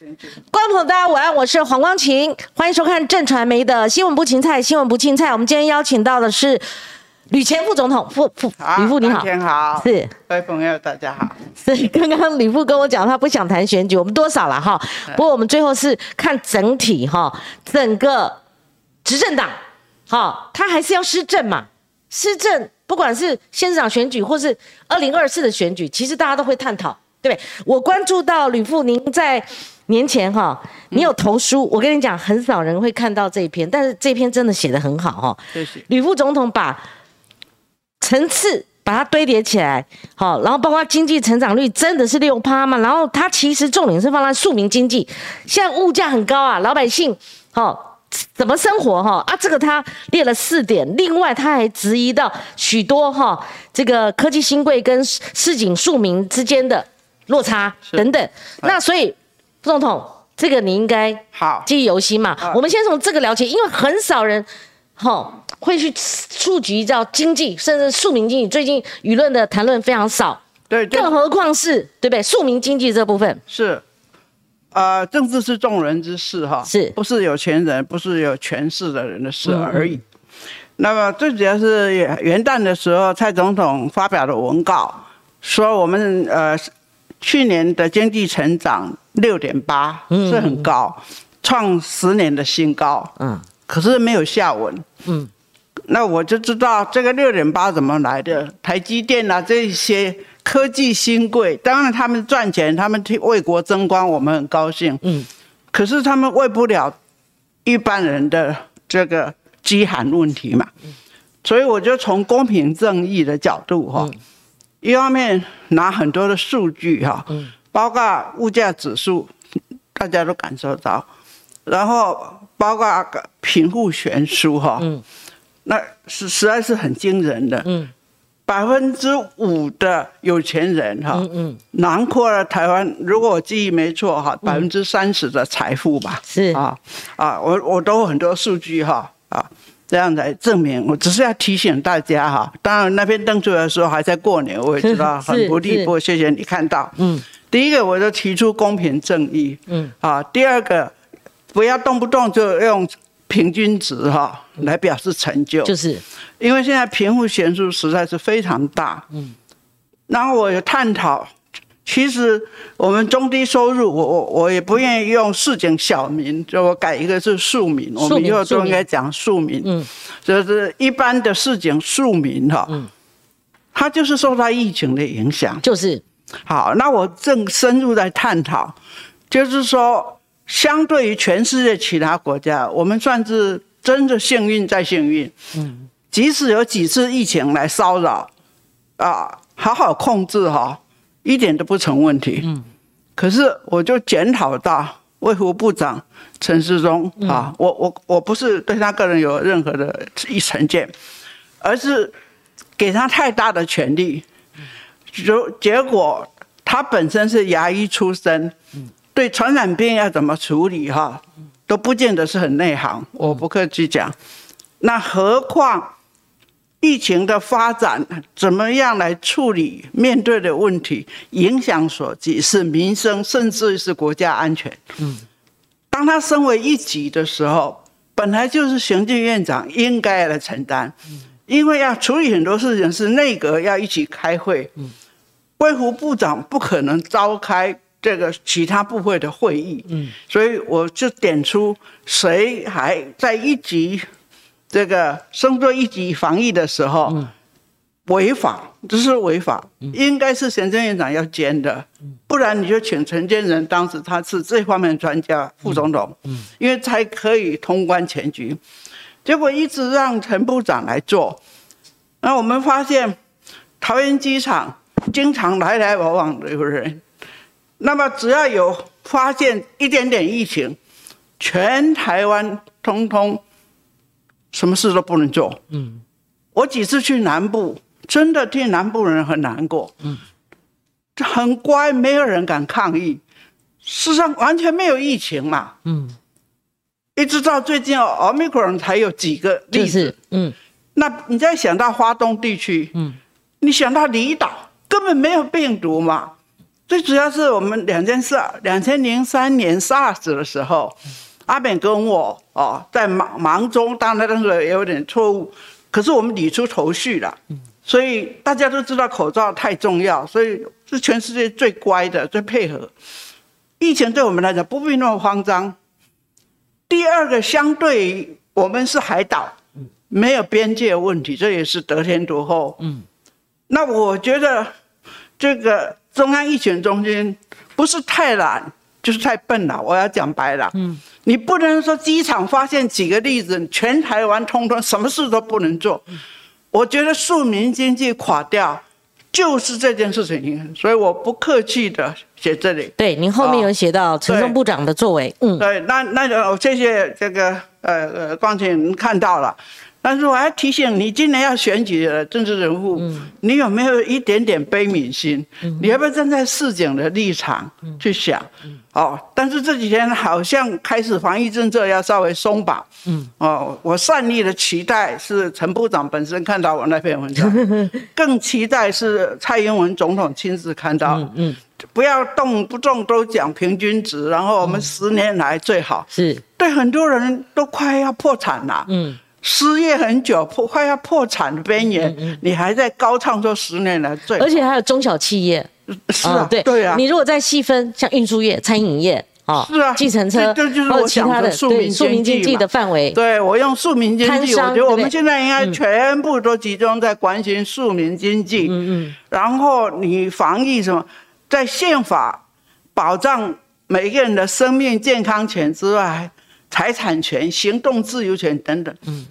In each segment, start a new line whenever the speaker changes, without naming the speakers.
观众朋友，大家晚安，我是黄光琴，欢迎收看正传媒的新闻不青菜，新闻不青菜。我们今天邀请到的是吕前副总统，副副吕副你好，
天好，
是
各位朋友大家好。
是刚刚吕副跟我讲，他不想谈选举，我们多少了哈？不过我们最后是看整体哈，整个执政党哈，他还是要施政嘛，施政不管是县长选举或是二零二四的选举，其实大家都会探讨，对不对？我关注到吕副您在。年前哈，你有投书，我跟你讲，很少人会看到这一篇，但是这篇真的写的很好哈。
谢谢。
吕副总统把层次把它堆叠起来，好，然后包括经济成长率真的是六趴嘛，然后它其实重点是放在庶民经济，现在物价很高啊，老百姓好怎么生活哈啊，这个他列了四点，另外他还质疑到许多哈这个科技新贵跟市井庶民之间的落差等等，那所以。副总统，这个你应该
好
记忆犹新嘛？我们先从这个了解，因为很少人哈会去触及到经济，甚至庶民经济。最近舆论的谈论非常少，
对，
更何况是对不对？庶民经济这部分
是，呃，政治是众人之事哈，
是
不是有钱人，不是有权势的人的事而已。那么最主要是元旦的时候，蔡总统发表的文告说，我们呃去年的经济成长。六点八是很高，创十年的新高。嗯，可是没有下文。嗯，那我就知道这个六点八怎么来的。台积电啊，这些科技新贵，当然他们赚钱，他们替为国争光，我们很高兴。嗯，可是他们为不了一般人的这个饥寒问题嘛。所以我就从公平正义的角度哈，一方面拿很多的数据哈。嗯。包括物价指数，大家都感受到，然后包括贫富悬殊哈，嗯，那是实在是很惊人的，嗯，百分之五的有钱人哈，嗯嗯，囊括了台湾，如果我记忆没错哈，百分之三十的财富吧，
是。
啊啊，我我都有很多数据哈啊。这样来证明，我只是要提醒大家哈。当然那篇登出来的时候还在过年，我也知道很不利，不过谢谢你看到。嗯，第一个我就提出公平正义。嗯，啊，第二个不要动不动就用平均值哈来表示成就，
就是。
因为现在贫富悬殊实在是非常大。嗯，然后我有探讨。其实我们中低收入，我我我也不愿意用市井小民，就我改一个是庶民，我们以后都应该讲庶民。嗯，就是一般的市井庶民哈，嗯，他就是受到疫情的影响，
就是
好。那我正深入在探讨，就是说，相对于全世界其他国家，我们算是真的幸运再幸运。嗯，即使有几次疫情来骚扰，啊，好好控制哈。一点都不成问题。嗯，可是我就检讨到卫福部长陈世忠啊，我我我不是对他个人有任何的一成见，而是给他太大的权利，就结果他本身是牙医出身，对传染病要怎么处理哈，都不见得是很内行。我不客气讲，那何况。疫情的发展怎么样来处理？面对的问题影响所及是民生，甚至是国家安全。嗯，当他升为一级的时候，本来就是行政院长应该来承担，因为要处理很多事情是内阁要一起开会。嗯，卫福部长不可能召开这个其他部会的会议。嗯，所以我就点出谁还在一级。这个升做一级防疫的时候，违法，这是违法，应该是行政院长要监的，不然你就请陈建仁，当时他是这方面专家，副总统，嗯因为才可以通关全局。结果一直让陈部长来做，那我们发现桃园机场经常来来往往的有人，那么只要有发现一点点疫情，全台湾通通。什么事都不能做。嗯，我几次去南部，真的替南部人很难过。嗯，很乖，没有人敢抗议。世上完全没有疫情嘛。嗯，一直到最近奥密克戎才有几个例子。嗯，那你再想到华东地区，嗯，你想到离岛根本没有病毒嘛，最主要是我们两千四两千零三年 SARS 的时候，阿扁跟我哦在忙忙中，当然那时候也有点错误，可是我们理出头绪了。所以大家都知道口罩太重要，所以是全世界最乖的、最配合。疫情对我们来讲不必那么慌张。第二个，相对我们是海岛，没有边界问题，这也是得天独厚。嗯，那我觉得这个中央疫情中心不是太懒，就是太笨了。我要讲白了，嗯，你不能说机场发现几个例子，全台湾通通什么事都不能做。我觉得庶民经济垮掉。就是这件事情，所以我不客气的写这里。
对，您后面有写到陈松部长的作为，
嗯，对，那那个谢谢这个呃呃光您看到了。但是我还提醒你，今年要选举的政治人物，你有没有一点点悲悯心？你要不要站在市井的立场去想？哦，但是这几天好像开始防疫政策要稍微松绑。嗯，哦，我善意的期待是陈部长本身看到我那篇文章，更期待是蔡英文总统亲自看到。嗯，不要动不动都讲平均值，然后我们十年来最好。
是，
对很多人都快要破产了。嗯。失业很久，破快要破产的边缘，你还在高唱说十年来最，
而且还有中小企业，
是啊，对对啊。
你如果再细分，像运输业、餐饮业，
啊，是啊，
计程车，
这就是我
其他的
庶民
经济的范围。
对我用庶民经济，我觉得我们现在应该全部都集中在关心庶民经济。嗯嗯。然后你防疫什么，在宪法保障每个人的生命健康权之外。财产权、行动自由权等等，嗯，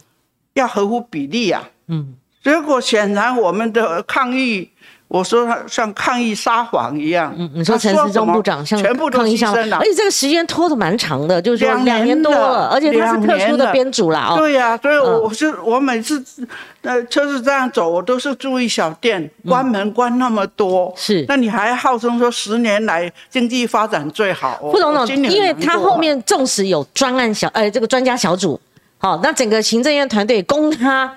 要合乎比例啊，嗯，结果显然我们的抗议，我说他像抗议撒谎一样，嗯，
你说陈时中部长像
全部都牺牲了，而
且这个时间拖得蛮长的，就是说两年多了，而且他是特殊的编组啦，
对呀，所以我是我每次呃车子这样走，我都是注意小店关门关那么多，
是，
那你还号称说十年来经济发展最好，
副总统，因为他后面纵使有专案小呃这个专家小组，好，那整个行政院团队供他。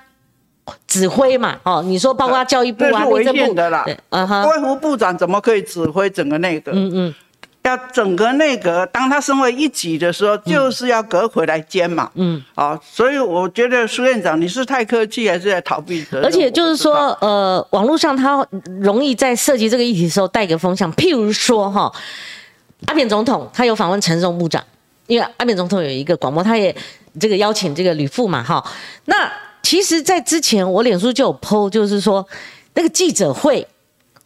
指挥嘛，哦，你说包括教育部啊、内政部
的啦，嗯哼，外务部长怎么可以指挥整个内阁？嗯嗯，要整个内阁，当他身为一级的时候，就是要隔回来兼嘛，嗯，啊，所以我觉得苏院长你是太客气还是在逃避责任？
而且就是说，呃，网络上他容易在涉及这个议题的时候带个风向，譬如说哈，阿扁总统他有访问陈松部长，因为阿扁总统有一个广播，他也这个邀请这个吕富嘛，哈，那。其实，在之前我脸书就有 PO，就是说那个记者会，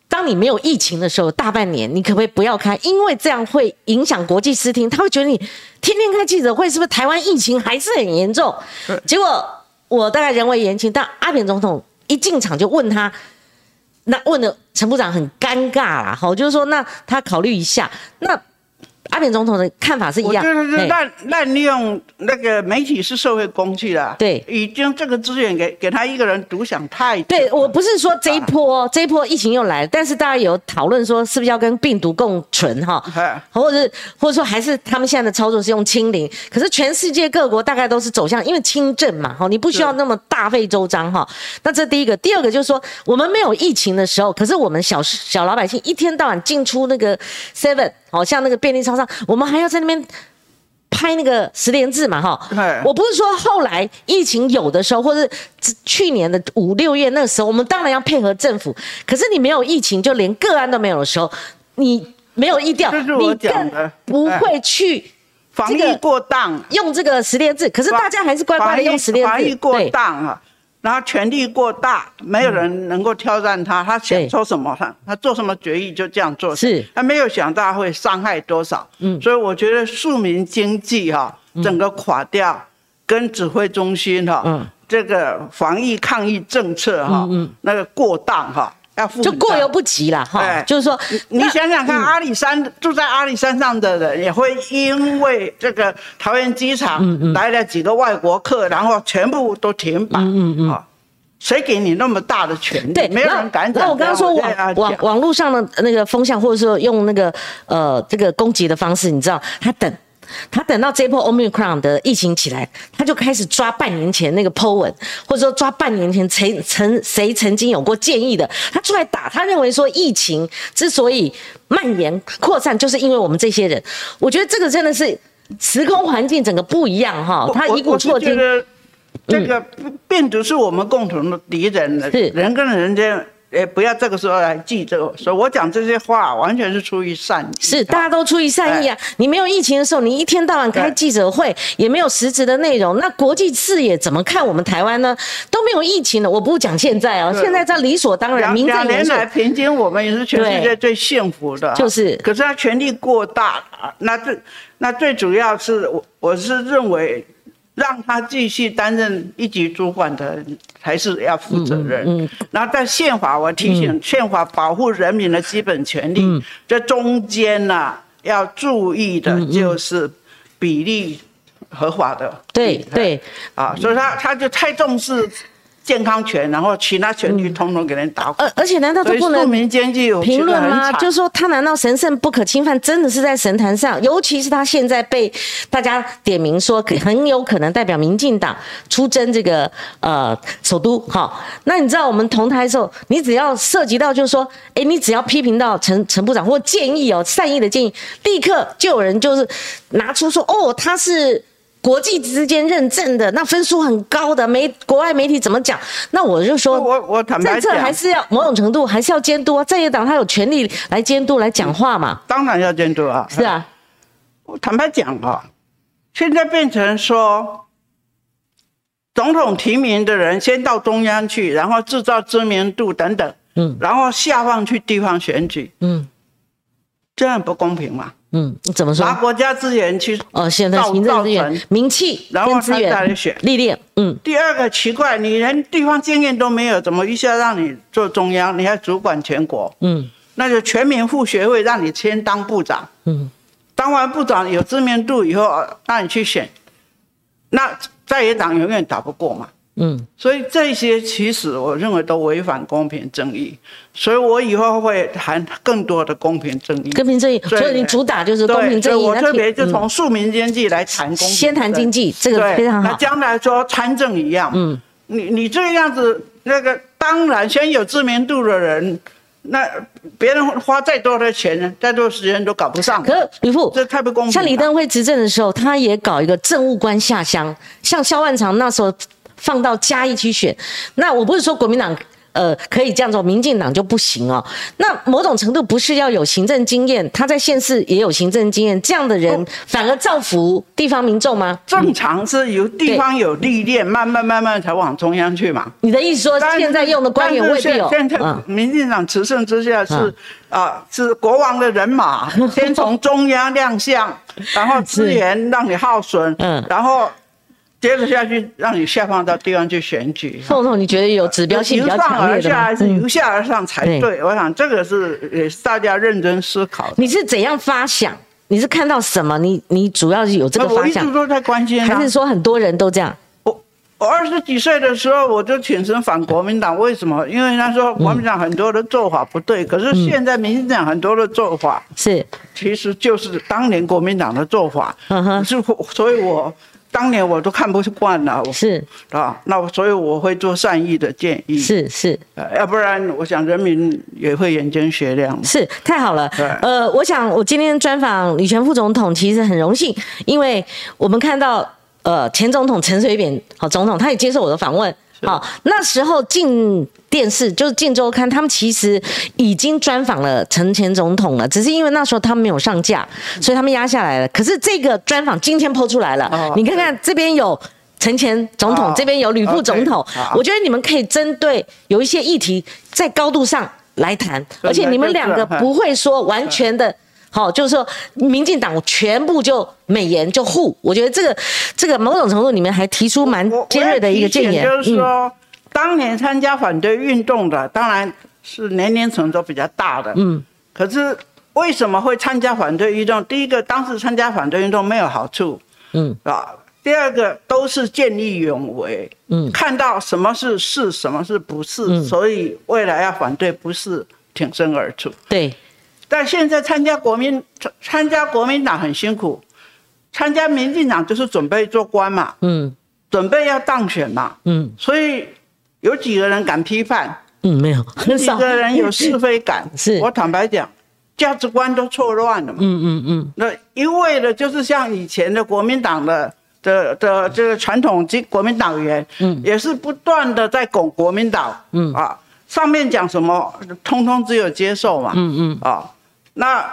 当你没有疫情的时候，大半年你可不可以不要开？因为这样会影响国际视听，他会觉得你天天开记者会，是不是台湾疫情还是很严重？结果我大概人为言轻，但阿扁总统一进场就问他，那问的陈部长很尴尬啦，好，就是说那他考虑一下那。阿扁总统的看法是一样，
就是滥滥用那个媒体是社会工具了，
对，
已经这个资源给给他一个人独享太。
对我不是说这一波这一波疫情又来了，但是大家有讨论说是不是要跟病毒共存哈，或者或者说还是他们现在的操作是用清零，可是全世界各国大概都是走向因为轻症嘛，哈，你不需要那么大费周章哈。那这第一个，第二个就是说我们没有疫情的时候，可是我们小小老百姓一天到晚进出那个 seven。好像那个便利超商，我们还要在那边拍那个十连字嘛，哈。我不是说后来疫情有的时候，或者去年的五六月那个时候，我们当然要配合政府。可是你没有疫情，就连个案都没有的时候，你没有疫调，你更不会去
防疫过当，
用这个十连字。可是大家还是乖乖的用十连字，
防疫过当啊。然后权力过大，没有人能够挑战他。他想说什么，他他做什么决议就这样做。
是，
他没有想到会伤害多少。嗯，所以我觉得庶民经济哈，整个垮掉，跟指挥中心哈，嗯，这个防疫抗疫政策哈，嗯，那个过当哈。要
就过犹不及了哈，就是说，
你想想看，阿里山住在阿里山上的人，也会因为这个桃园机场来了几个外国客，然后全部都停摆，嗯嗯啊，谁给你那么大的权利？
对，
没有人敢讲。
那我刚刚说网网网络上的那个风向，或者说用那个呃这个攻击的方式，你知道，他等他等到这波 Omicron 的疫情起来，他就开始抓半年前那个 po 文，或者说抓半年前谁曾谁曾经有过建议的，他出来打。他认为说疫情之所以蔓延扩散，就是因为我们这些人。我觉得这个真的是时空环境整个不一样哈。他一鼓作气。
这个病毒是我们共同的敌人是，人跟人间。哎，不要这个时候来记这个，所以我讲这些话完全是出于善意。
是，大家都出于善意啊！你没有疫情的时候，你一天到晚开记者会，也没有实质的内容，那国际视野怎么看我们台湾呢？都没有疫情了，我不讲现在啊，现在这理所当然。
两年来，平均我们也是全世界最幸福的。
就是，
可是他权力过大啊，那最那最主要是我我是认为。让他继续担任一级主管的，还是要负责任。嗯，然后在宪法，我提醒宪法保护人民的基本权利，这中间呢要注意的就是比例合法的。
对对，
啊，所以他他就太重视。健康权，然后其他权利通通给人打。
而而且难道都不能评论吗？就是说他难道神圣不可侵犯？真的是在神坛上？尤其是他现在被大家点名说，很有可能代表民进党出征这个呃首都。好，那你知道我们同台的时候，你只要涉及到就是说，哎，你只要批评到陈陈部长或建议哦，善意的建议，立刻就有人就是拿出说，哦，他是。国际之间认证的那分数很高的媒国外媒体怎么讲？那我就说，
我我坦白
讲，还是要某种程度还是要监督啊。在野党他有权利来监督来讲话嘛？
当然要监督啊。
是啊，
我坦白讲啊，现在变成说，总统提名的人先到中央去，然后制造知名度等等，嗯，然后下放去地方选举，嗯，这样不公平嘛？
嗯，怎么说？
拿国家资源去
哦，现在行政资源、名气，
然后他再来选
历练。嗯，
第二个奇怪，你连地方经验都没有，怎么一下让你做中央？你还主管全国？嗯，那就全民副学会，让你先当部长。嗯，当完部长有知名度以后，让你去选，那在野党永远打不过嘛。嗯，所以这些其实我认为都违反公平正义，所以我以后会谈更多的公平正义。
公平正义，所以你主打就是公平正义。
我特别就从庶民经济来谈公平。
先谈经济，这个非常好。
那将来说参政一样，嗯，你你这个样子，那个当然先有知名度的人，那别人花再多的钱，再多时间都搞不上。
可是吕副，
这太不公平。
像李登辉执政的时候，他也搞一个政务官下乡，像萧万长那时候。放到嘉义去选，那我不是说国民党呃可以这样做，民进党就不行哦。那某种程度不是要有行政经验，他在县市也有行政经验，这样的人反而造福地方民众吗？
正常是由地方有历练，慢慢慢慢才往中央去嘛。
你的意思说现在用的官员未必有？
现在民进党持胜之下是啊，是国王的人马，先从中央亮相，然后资源让你耗损，嗯，然后。接着下去，让你下放到地方去选举。
凤凤，你觉得有指标性比较强烈的由
下还是由下而上才对？我想这个是也是大家认真思考。
你是怎样发想？你是看到什么？你你主要是有这个发
想？我一直都在关心。
还是说很多人都这样？
我我二十几岁的时候我就挺身反国民党，为什么？因为他说国民党很多的做法不对，可是现在民进党很多的做法
是，
其实就是当年国民党的做法。嗯哼，是，所以我。当年我都看不惯了，
是。
啊，那我所以我会做善意的建议，
是是，
呃，要不然我想人民也会眼睛雪亮。
是太好了，呃，我想我今天专访李全副总统其实很荣幸，因为我们看到呃前总统陈水扁好总统他也接受我的访问。好，那时候进电视就是进周刊，他们其实已经专访了陈前总统了，只是因为那时候他们没有上架，所以他们压下来了。可是这个专访今天抛出来了，你看看这边有陈前总统，这边有吕副总统，我觉得你们可以针对有一些议题在高度上来谈，而且你们两个不会说完全的。好，就是说，民进党全部就美言就护，我觉得这个这个某种程度里面还提出蛮尖锐的一个建言。
就是说，当年参加反对运动的，当然是年龄层都比较大的。嗯。可是为什么会参加反对运动？第一个，当时参加反对运动没有好处。嗯。啊。第二个，都是见义勇为。嗯。看到什么是是，什么是不是，所以未来要反对，不是挺身而出。
对。
但现在参加国民参加国民党很辛苦，参加民进党就是准备做官嘛，
嗯。
准备要当选嘛，
嗯。
所以有几个人敢批判，
嗯，没有，很少。
几个人有是非感。
是。
我坦白讲，价值观都错乱了嘛。
嗯嗯嗯。
那一味的就是像以前的国民党的的的这个传统及国民党员，
嗯。
也是不断的在拱国民党，
嗯。
啊，上面讲什么，通通只有接受嘛，
嗯嗯。
啊，那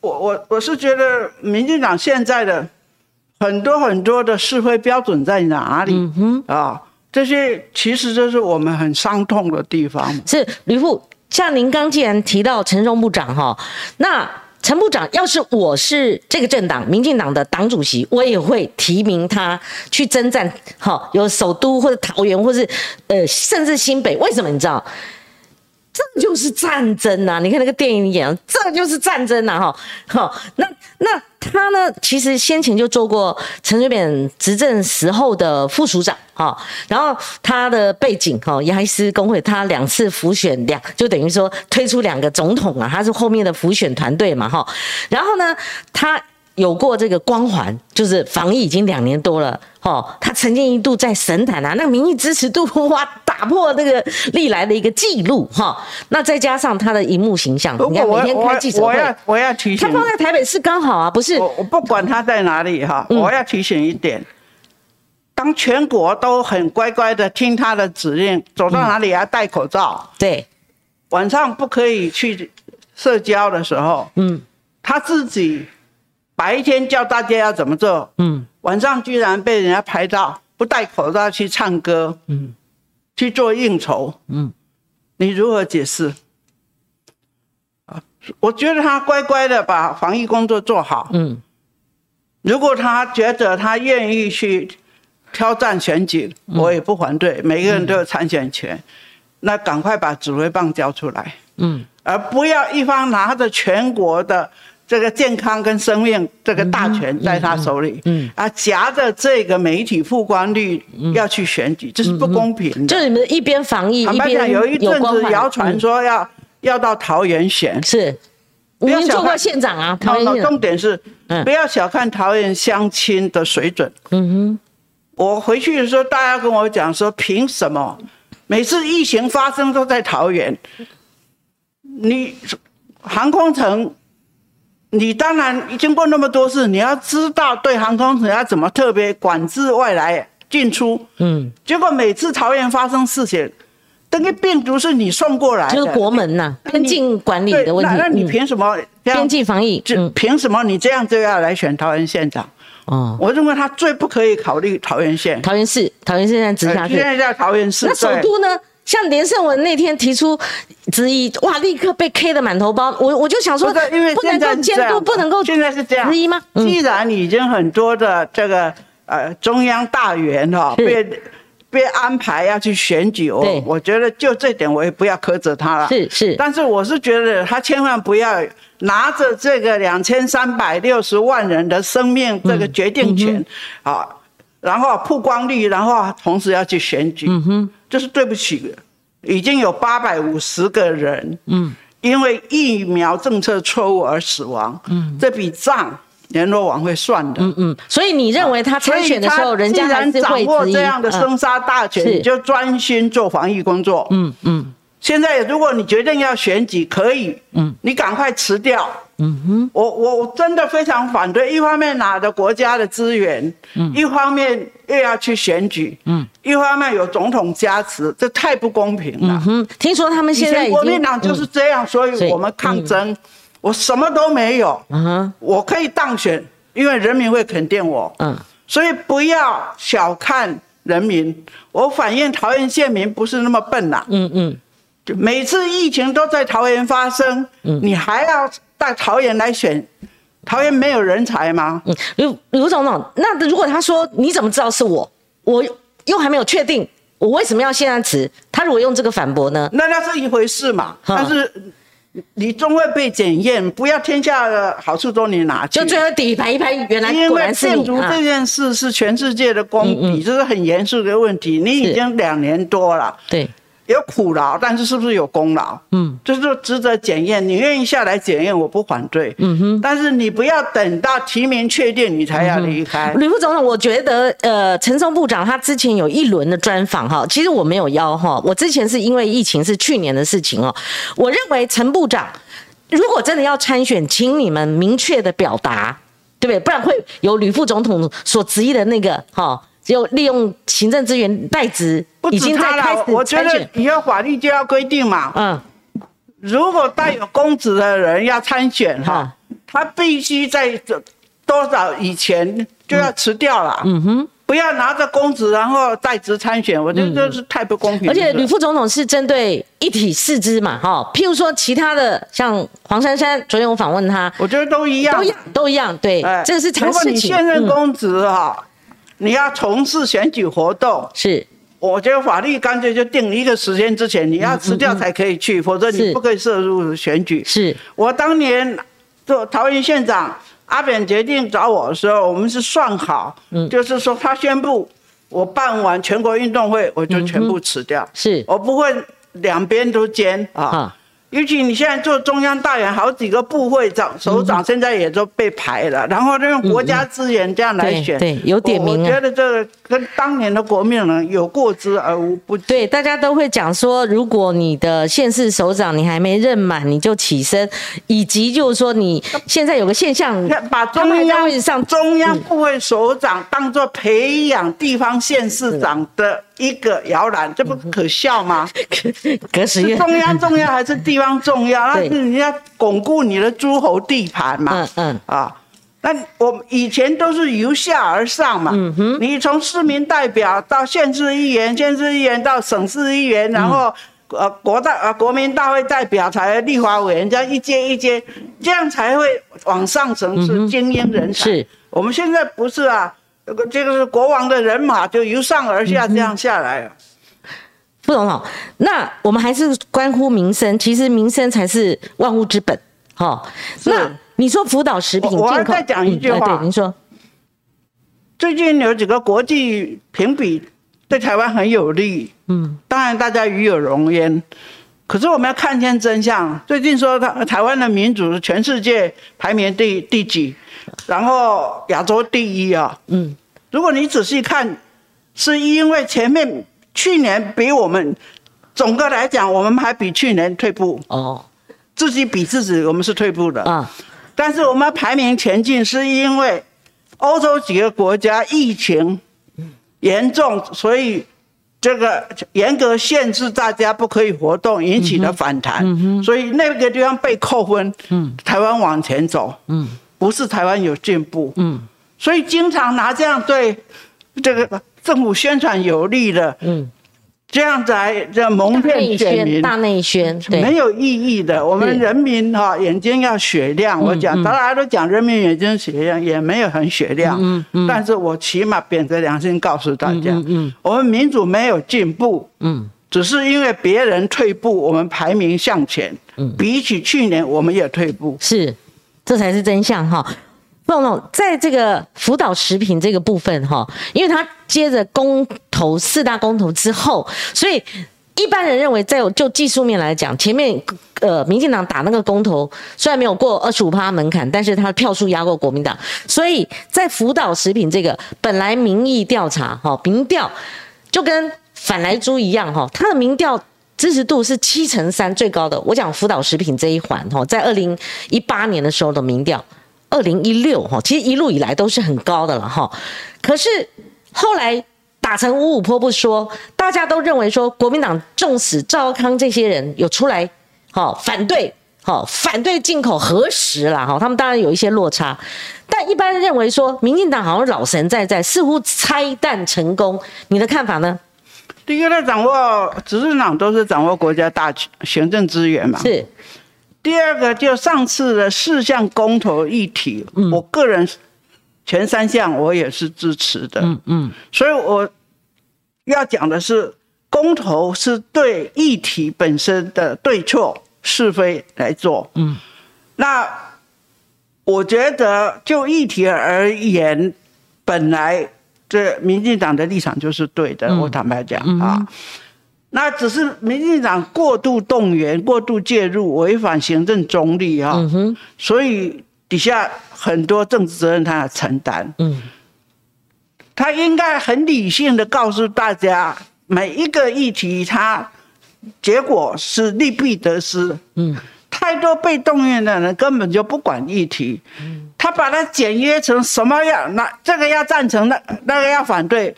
我我我是觉得民进党现在的很多很多的是非标准在哪里、
嗯哼，
啊？这些其实这是我们很伤痛的地方。
是吕副，像您刚既然提到陈荣部长哈，那陈部长要是我是这个政党民进党的党主席，我也会提名他去征战，哈，有首都或者桃园，或是呃甚至新北，为什么你知道？这就是战争呐、你看那个电影演，这就是战争呐、哈，好，那那他呢？其实先前就做过陈水扁执政时候的副署长，哈，然后他的背景，哈，牙医师工会，他两次辅选两，就等于说推出两个总统啊，他是后面的辅选团队嘛，哈，然后呢，他。有过这个光环，就是防疫已经两年多了，哦，他曾经一度在神坛啊，那个民意支持度哇，打破那个历来的一个记录哈。那再加上他的荧幕形象，你看每天开记者会，
我要我要提醒
他放在台北市刚好啊，不是？
我我不管他在哪里哈，
嗯
我要提醒一点，当全国都很乖乖的听他的指令，走到哪里要戴口罩，
对，
晚上不可以去社交的时候，
嗯
他自己白天教大家要怎么做，
嗯。
晚上居然被人家拍到不戴口罩去唱歌，
嗯。
去做应酬，
嗯。
你如何解释？啊，我觉得他乖乖的把防疫工作做好，
嗯。
如果他觉得他愿意去挑战选举，我也不反对，每个人都有参选权。那赶快把指挥棒交出来，
嗯。
而不要一方拿着全国的这个健康跟生命这个大权在他手里，
嗯
啊，夹着这个媒体曝光率要去选举，这是不公平的。
就你们一边防疫一
坦白讲，
边
有一阵子谣传
嗯。
说要要到桃园选，
是，您做过
不要小看
县长啊，桃园，
重点是
嗯。
不要小看桃园乡亲的水准。
嗯哼。
我回去的时候，大家跟我讲说，凭什么？每次疫情发生都在桃园？你航空城，你当然经过那么多事，你要知道对航空城要怎么特别管制外来进出。
哼嗯，
结果每次桃园发生事情，那个病毒是你送过来的，
就是国门呐，边境管理的问题，
那那你
嗯
凭什么
边境防疫，
这
嗯
凭什么你这样就要来选桃园县长？
哦，
我认为他最不可以考虑桃园县。
桃园市，桃园县现在直辖市
呃现，在在桃园市，
那首都呢？像连胜文那天提出质疑，哇，立刻被 K 的满头包。我我就想说，
不是因为
不能够监督，不能够
现在是这样。
质疑吗？嗯
既然已经很多的这个呃中央大员哈、
是。
被被安排要去选举，
对。
我我觉得就这点我也不要苛责他了。
是是，
但是我是觉得他千万不要拿着这个两千三百六十万人的生命这个决定权啊，然后曝光率，然后同时要去选举，
嗯哼，
这是对不起的。已经有八百五十个人，
嗯，
因为疫苗政策错误而死亡，嗯，这笔账联络网会算的。
嗯嗯。所以你认为他参选的时候，人家
既然掌握这样的
嗯
生杀大权，
是
你就专心做防疫工作。
嗯嗯
现在如果你决定要选举，可以，
嗯，
你赶快辞掉。
嗯哼，
我我我真的非常反对，一方面拿着国家的资源，嗯，一方面又要去选举，
嗯，
一方面有总统加持，这太不公平了。
嗯哼。听说他们现在
国民党就是这样，所
所以
以我们抗争，我什么都没有，
嗯哼。
我可以当选，因为人民会肯定我，
嗯。
所以不要小看人民。我反映桃园县民不是那么笨呐、
嗯嗯。
就每次疫情都在桃园发生，嗯。你还要到桃园来选？桃园没有人才吗？
嗯，刘刘总统，那如果他说你怎么知道是我？我又还没有确定，我为什么要现在辞？他如果用这个反驳呢？
那那是一回事嘛，但是你终会被检验，不要天下的好处都你拿去。
就最后底牌一拍，原来
因为
果然是你啊
病毒这！件事是全世界的公
嗯
敌，这是很严肃的问题。你已经两年多了，
对，
有苦劳，但是是不是有功劳？嗯，就是说值得检验。你愿意下来检验，我不反对。嗯哼，但是你不要等到提名确定你才要离开。
吕副总统，我觉得呃，陈松部长他之前有一轮的专访哈，其实我没有邀哈，我之前是因为疫情是去年的事情哦。我认为陈部长如果真的要参选，请你们明确的表达，对不对？不然会有吕副总统所质疑的那个哈。就利用行政资源代职，已经在开始
我觉得以后法律就要规定嘛。嗯，如果带有公职的人要参选哈，他必须在多少以前就要辞掉了。嗯哼，不要拿着公职然后在职参选，我觉得这是太不公平。
而且吕副总统是针对一体四肢嘛，哈，譬如说其他的像黄珊珊，昨天我访问他，
我觉得都一样，
都一样，都一样。对，这是常
事情。如果你现任公职哈。你要从事选举活动，
是，
我觉得法律干脆就定一个时间之前你要辞掉才可以去，否则你不可以涉入选举。
是。
我当年做桃园县长，阿扁决定找我的时候，我们是算好，就是说他宣布我办完全国运动会，我就全部辞掉，
是。
我不会两边都兼啊。尤其你现在做中央大员，好几个部会长、首长，现在也都被排了，然后用国家资源这样来选，
对，有点名。
我觉得这个跟当年的国民党有过之而无不及。
对，大家都会讲说，如果你的县市首长你还没任满，你就起身，以及就是说你现在有个现象，
把中央上中央部会首长当做培养地方县市长的。一个摇篮，这不可笑吗？
可是
中央重要还是地方重要？那是你要巩固你的诸侯地盘嘛。嗯嗯啊，那我以前都是由下而上嘛。嗯，你从市民代表到县市议员，县市议员到省市议员，然后呃国大呃国民大会代表才立法委员，这样一阶一阶，这样才会往上层是精英人才。是，我们现在不是啊。这个这个是国王的人马，就由上而下这样下来了。
副总统，那我们还是关乎民生，其实民生才是万物之本。哈，那你说辅导食品，
我再讲一句话。
对，您说，
最近有几个国际评比对台湾很有利。嗯，当然大家与有荣焉。可是我们要看见真相。最近说台台湾的民主是全世界排名第第几？然后亚洲第一啊，嗯，如果你仔细看，是因为前面去年比我们，总的来讲，我们还比去年退步哦，自己比自己，我们是退步的啊。但是我们排名前进，是因为欧洲几个国家疫情严重，所以这个严格限制大家不可以活动，引起的反弹，所以那个地方被扣分，嗯，台湾往前走，嗯。不是台湾有进步，嗯，所以经常拿这样对这个政府宣传有利的，嗯，这样子来这蒙骗选民，
大内宣，
没有意义的。我们人民哈眼睛要雪亮，我讲大家都讲人民眼睛雪亮，也没有很雪亮，嗯嗯，但是我起码秉着良心告诉大家，嗯，我们民主没有进步，嗯，只是因为别人退步，我们排名向前，嗯，比起去年我们也退步，
是。这才是真相哈，在这个辅导食品这个部分哈，因为他接着公投四大公投之后，所以一般人认为，在就技术面来讲，前面呃民进党打那个公投虽然没有过二十五趴门槛，但是他票数压过国民党，所以在辅导食品这个本来民意调查哈，民调就跟反来猪一样哈，他的民调。支持度是七成三，最高的。我讲辅导食品这一环哈，在二零一八年的时候的民调，二零一六哈，其实一路以来都是很高的了哈。可是后来打成五五坡不说，大家都认为说国民党重死赵康这些人有出来哈反对哈反对进口核实了哈，他们当然有一些落差，但一般认为说民进党好像老神在在，似乎拆弹成功，你的看法呢？
第一个，他掌握执政党都是掌握国家大行政资源嘛。
是。
第二个，就上次的四项公投议题，我个人前三项我也是支持的。嗯嗯。所以我要讲的是，公投是对议题本身的对错是非来做。嗯。那我觉得就议题而言，本来。这民进党的立场就是对的，我坦白讲啊，那只是民进党过度动员、过度介入，违反行政中立啊。
嗯，
所以底下很多政治责任他要承担。
嗯，
他应该很理性的告诉大家，每一个议题他结果是利弊得失。
嗯，
太多被动员的人根本就不管议题，他把它简约成什么样，那这个要赞成，那那个要反对，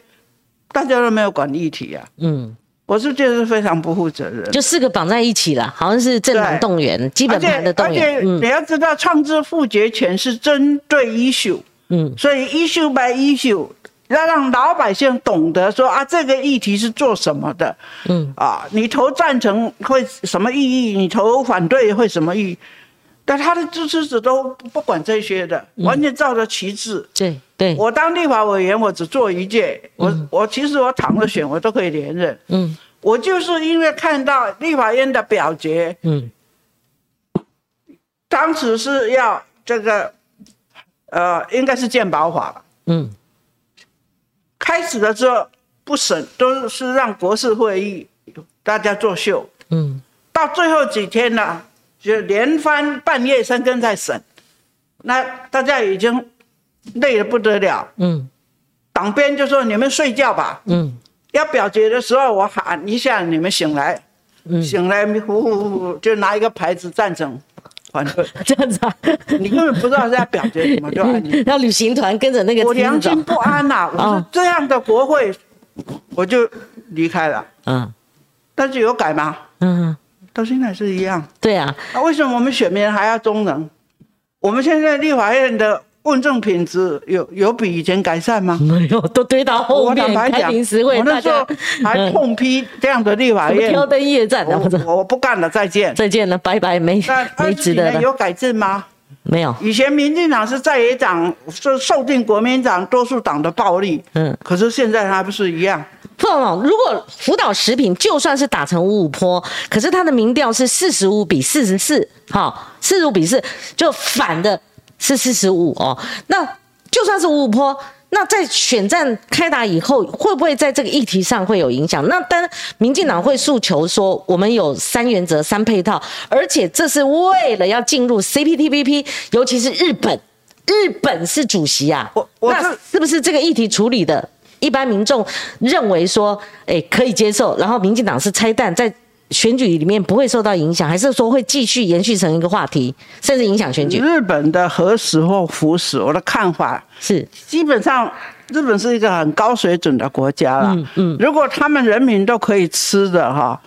大家都没有管议题啊。
嗯，
我是觉得非常不负责任。
就四个绑在一起了，好像是政党
对
动员、基本盘的动
而且你要知道，创制复决权是针对 issue，
嗯。
所以 issue by issue 要让老百姓懂得说啊，这个议题是做什么的。
嗯。
啊，你投赞成会什么意义，你投反对会什么意义。但他的支持者都不管这些的，完全照着旗帜。
对对，
我当立法委员，我只做一届，我我其实我躺着选，我都可以连任。
嗯。
我就是因为看到立法院的表决，
嗯。
当时是要这个，呃，应该是鉴保法。
嗯。
开始的时候不审，都是让国事会议大家作秀，
嗯。
到最后几天呢，就连番半夜三更在审，那大家已经累得不得了。
嗯
党鞭就说你们睡觉吧，
嗯
要表决的时候我喊一下，你们醒来，
嗯，
醒来呼呼呼就拿一个牌子赞成。反对，
这样子啊，
你根本不知道是在表决什么，就按你。
让旅行团跟着那个
我良心不安呐、我说
哦
这样的国会，我就离开了。
嗯
但是有改吗？
嗯，
到现在是一样。
对啊，
那为什么我们选民还要忠诚？我们现在立法院的问政品质有有比以前改善吗？
没有都堆到后
我坦白讲，我那时候
家
还痛批这样的立法院，
挑灯夜战的，
我我不干了，再见。
再见了，拜拜，没没值得
有改进吗？
没有，
以前民进党是在野党，是受尽国民党多数党的暴力，
嗯。
可是现在还不是一样？
副总统，如果福岛食品就算是打成五五坡，可是他的民调是四十五比四十四，好，四十五比四，就反的是四十五哦。那就算是五五坡，那在选战开打以后，会不会在这个议题上会有影响？那当然，民进党会诉求说，我们有三原则、三配套，而且这是为了要进入 CPTPP，尤其是日本，日本是主席啊，那
我我是
是不是这个议题处理的？一般民众认为说，哎，可以接受，然后民进党是拆弹，在选举里面不会受到影响，还是说会继续延续成一个话题，甚至影响选举？
日本的核实或腐蚀，我的看法
是，
基本上，日本是一个很高水准的国家了。
嗯嗯
如果他们人民都可以吃的哈，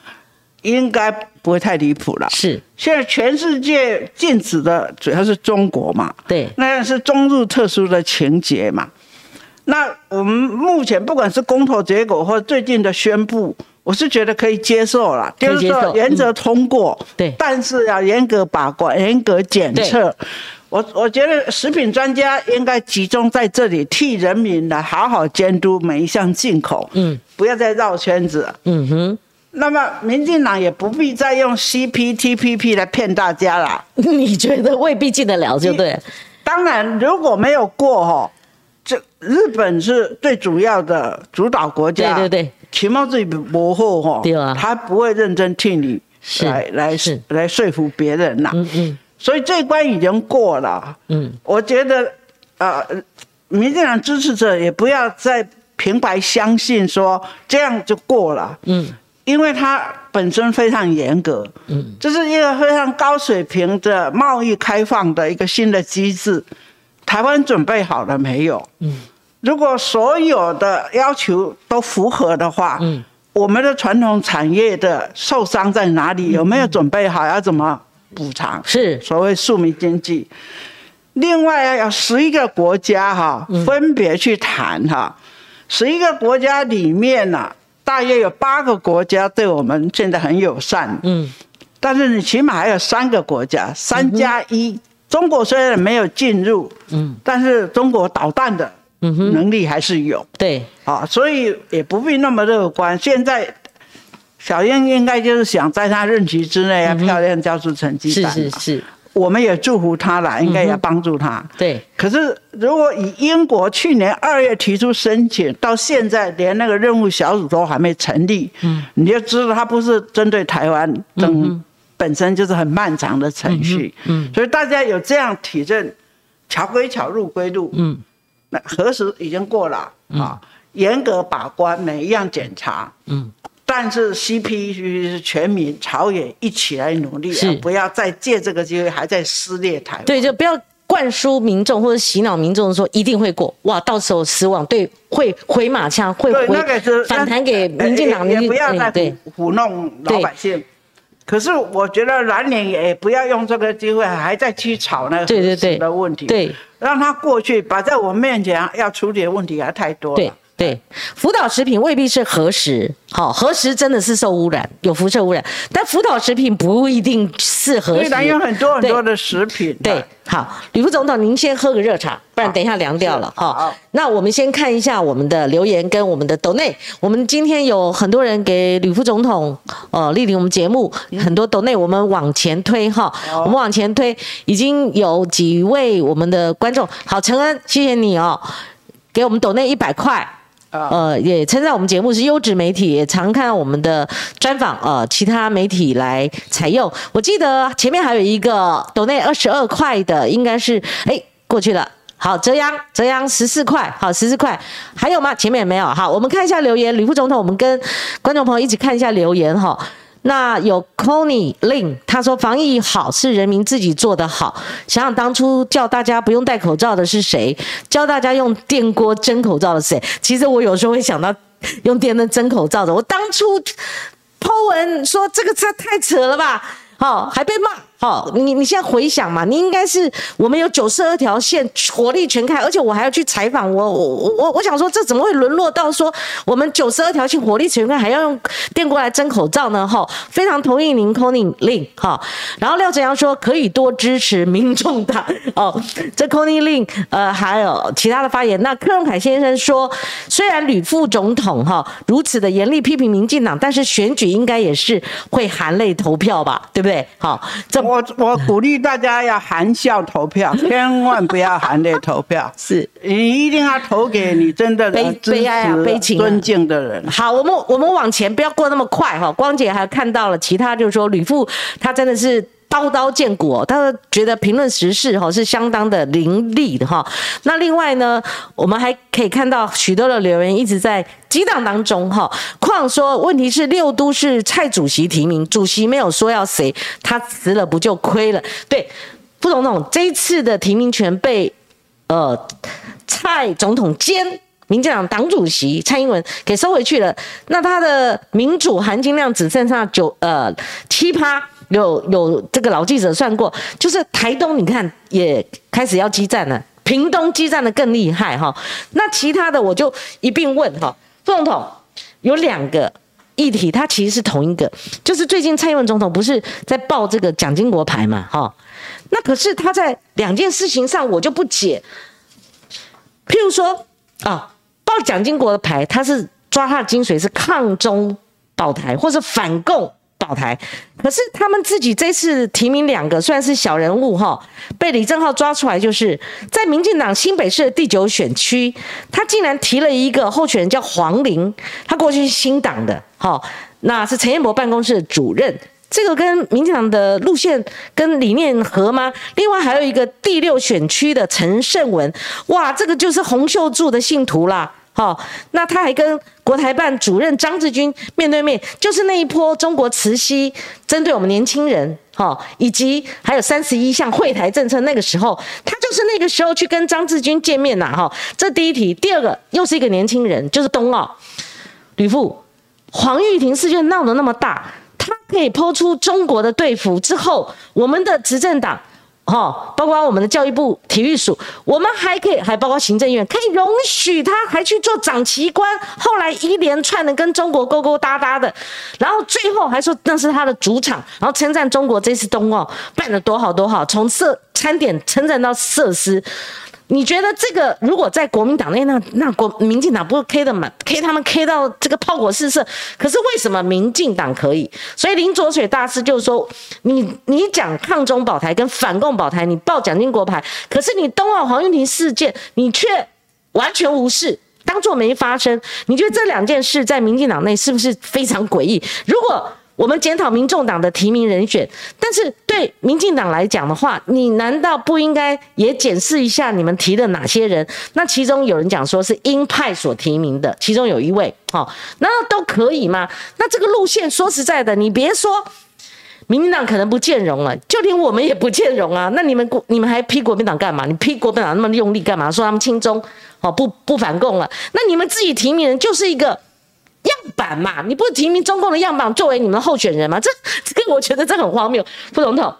应该不会太离谱了。
是，
现在全世界禁止的主要是中国嘛，
对，
那是中日特殊的情节嘛。那我们目前不管是公投结果或最近的宣布，我是觉得可以接受了，就是说原则通过，
对
但是要严格把关、严格检测。我我觉得食品专家应该集中在这里，替人民来好好监督每一项进口，
嗯
不要再绕圈子。
嗯哼，
那么民进党也不必再用 CPTPP 来骗大家啦。
你觉得未必进得了，就对了，
当然，如果没有过哈，这日本是最主要的主导国家，
对对对，
情报自己模糊哈，
对啊。
他不会认真替你
是
来来来说服别人呐。
嗯嗯。
所以这一关已经过了，
嗯，
我觉得呃，民进党支持者也不要再平白相信说这样就过了，
嗯，
因为它本身非常严格，
嗯，
这是一个非常高水平的贸易开放的一个新的机制，台湾准备好了没有？
嗯，
如果所有的要求都符合的话，
嗯，
我们的传统产业的受伤在哪里？有没有准备好？要怎么补偿？
是，
所谓庶民经济。另外有十一个国家哈，分别去谈哈，十一个国家里面呢、大约有八个国家对我们现在很友善，
嗯
但是你起码还有三个国家，三加一。中国虽然没有进入，
嗯
但是中国导弹的
嗯，
能力还是有。
对，
啊，所以也不必那么乐观。现在小英应该就是想在他任期之内要漂亮交出成绩
是
单。
是是，
我们也祝福他了，应该也帮助他。
对，
可是如果以英国去年二月提出申请，到现在连那个任务小组都还没成立，嗯，你就知道他不是针对台湾，等本身就是很漫长的程序，嗯，所以大家有这样体认，桥归桥，路归路，嗯，那核实已经过了啊，严格把关每一样检查，嗯。但是 CP 是全民朝野一起来努力，啊，不要再借这个机会还在撕裂台湾。
对，就不要灌输民众或者洗脑民众说一定会过，哇，到时候失望，对，会回马枪，会回反弹给民进党，
也不要再糊弄老百姓。可是我觉得蓝领也不要用这个机会还在去吵那个对对对的问题，
对，
让他过去，摆在我面前要处理的问题还太多了。
福岛食品未必是核食，好，核食真的是受污染，有辐射污染，但福岛食品不一定是核食。
对，有很多很多的食品。
对，好，吕副总统，您先喝个热茶，不然等一下凉掉了哈。那我们先看一下我们的留言跟我们的抖内，我们今天有很多人给吕副总统呃莅临我们节目，很多抖内，我们往前推哈，我们往前推，已经有几位我们的观众，好，陈恩，谢谢你哦，给我们抖内一百块。呃，也称赞我们节目是优质媒体，也常看我们的专访，呃，其他媒体来采用。我记得前面还有一个斗内二十二块的，应该是哎过去了。好，泽阳，泽阳十四块，好十四块，还有吗？前面没有。好，我们看一下留言，吕副总统，我们跟观众朋友一起看一下留言哈。那有 Conny Lin，他说防疫好是人民自己做的好。想想当初叫大家不用戴口罩的是谁？教大家用电锅蒸口罩的谁？其实我有时候会想到用电灯蒸口罩的。我当初 Po 文说这个车太扯了吧，好还被骂。哦，你你现在回想嘛，你应该是我们有九十二条线火力全开，而且我还要去采访我我我我想说，这怎么会沦落到说我们九十二条线火力全开还要用电锅来蒸口罩呢？哈，非常同意您 calling 令哈。然后廖子阳说可以多支持民众党哦，这 calling 令呃还有其他的发言。那柯荣凯先生说，虽然吕副总统哈如此的严厉批评民进党，但是选举应该也是会含泪投票吧，对不对？好，这。
我我鼓励大家要含笑投票，千万不要含泪投票。
是
你一定要投给你真的
悲悲哀啊、悲情、
尊敬的人。
好，我们我们往前，不要过那么快哈。光姐还看到了其他，就是说吕父他真的是。刀刀见骨，他觉得评论时事哈是相当的凌厉的哈。那另外呢，我们还可以看到许多的留言一直在激荡当中哈。况说问题是六都是蔡主席提名，主席没有说要谁，他辞了不就亏了？对，副总统这一次的提名权被呃蔡总统兼民进党党主席蔡英文给收回去了，那他的民主含金量只剩下九呃七趴。有有这个老记者算过，就是台东你看也开始要激战了，屏东激战的更厉害哈。那其他的我就一并问哈，副总统有两个议题，它其实是同一个，就是最近蔡英文总统不是在报这个蒋经国牌嘛哈？那可是他在两件事情上我就不解，譬如说啊，报蒋经国的牌，他是抓他的精髓是抗中保台或是反共。保台，可是他们自己这次提名两个，虽然是小人物哈，被李正浩抓出来，就是在民进党新北市的第九选区，他竟然提了一个候选人叫黄玲，他过去是新党的，哈，那是陈彦博办公室的主任，这个跟民进党的路线跟理念合吗？另外还有一个第六选区的陈胜文，哇，这个就是洪秀柱的信徒啦。好，那他还跟国台办主任张志军面对面，就是那一波中国慈禧针对我们年轻人，哈，以及还有三十一项会台政策，那个时候他就是那个时候去跟张志军见面呐，哈，这第一题，第二个又是一个年轻人，就是冬奥吕父黄玉婷事件闹得那么大，他可以抛出中国的队服之后，我们的执政党。哈，包括我们的教育部体育署，我们还可以，还包括行政院，可以容许他还去做长旗官，后来一连串的跟中国勾勾搭搭的，然后最后还说那是他的主场，然后称赞中国这次冬奥办得多好多好，从设餐点称赞到设施，你觉得这个如果在国民党内，那那国民进党不是 K 的嘛？K 他们 K 到这个炮火四射，可是为什么民进党可以？所以林卓水大师就说：你你讲抗中保台跟反共保台，你报蒋经国牌，可是你冬奥黄玉婷事件，你却完全无视，当做没发生。你觉得这两件事在民进党内是不是非常诡异？如果我们检讨民众党的提名人选，但是对民进党来讲的话，你难道不应该也检视一下你们提的哪些人？那其中有人讲说是鹰派所提名的，其中有一位，好，那都可以吗？那这个路线说实在的，你别说民进党可能不见容了，就连我们也不见容啊。那你们国你们还批国民党干嘛？你批国民党那么用力干嘛？说他们亲中，哦不不反共了？那你们自己提名人就是一个。样板嘛，你不是提名中共的样板作为你们的候选人吗？这这个我觉得这很荒谬。副总统，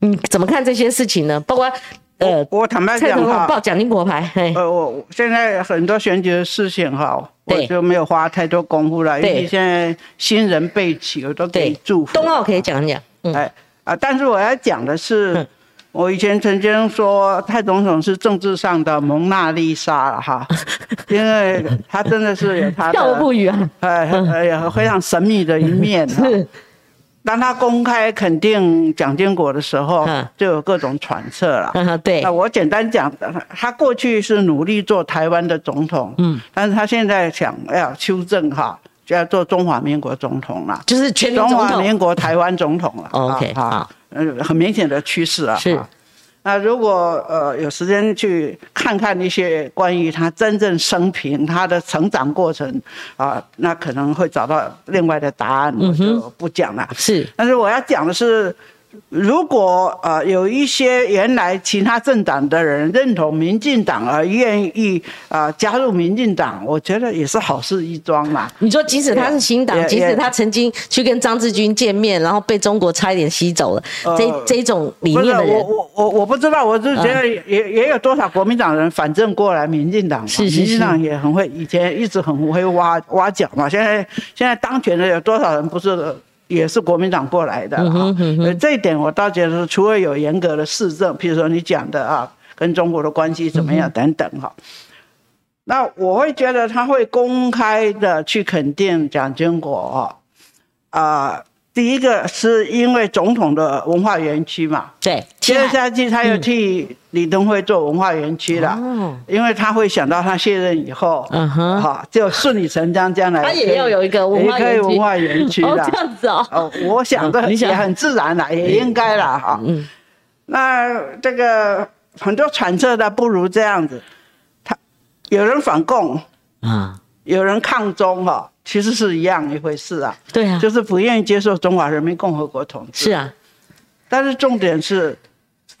你怎么看这些事情呢？包括
呃，我坦白讲哈，
报蒋经国牌。
呃，我现在很多选举的事情哈，我就没有花太多功夫了，因为现在新人备起，我都给祝福。
冬奥可以讲讲，
哎啊，但是我要讲的是。我以前曾经说蔡总统是政治上的蒙娜丽莎了哈，因为他真的是有他的
笑不语啊，
哎哎呀非常神秘的一面。是，当他公开肯定蒋经国的时候，就有各种揣测了。
对，
那我简单讲，他过去是努力做台湾的总统，嗯，但是他现在想要修正哈，就要做中华民国总统了，
就是全中
华民国台湾总统了。
OK，好。
嗯，很明显的趋势啊。
是，
那如果呃有时间去看看一些关于他真正生平、他的成长过程啊，那可能会找到另外的答案，我就不讲了。
是，
但是我要讲的是。如果呃有一些原来其他政党的人认同民进党而愿意啊加入民进党，我觉得也是好事一桩嘛。
你说即使他是新党，即使他曾经去跟张志军见面，然后被中国差一点吸走了，这这种理念的人，
我我我我不知道，我就觉得也也有多少国民党人反正过来民进党嘛，
民
进党也很会，以前一直很会挖挖角嘛。现在现在当权的有多少人不是？也是国民党过来的哈，这一点我倒觉得，除了有严格的市政，譬如说你讲的啊，跟中国的关系怎么样等等哈，那我会觉得他会公开的去肯定蒋经国啊。第一个是因为总统的文化园区嘛，
对，
接下去他又替李登辉做文化园区了，因为他会想到他卸任以后，嗯哼，好就顺理成章将来
他也要有一个文化园区，
文化园区
的，这样子哦，
哦，我想的也很自然了，也应该了哈，嗯，那这个很多揣测的不如这样子，他有人反共啊，有人抗中哈。其实是一样一回事啊，
对啊，
就是不愿意接受中华人民共和国统治。
是啊，
但是重点是，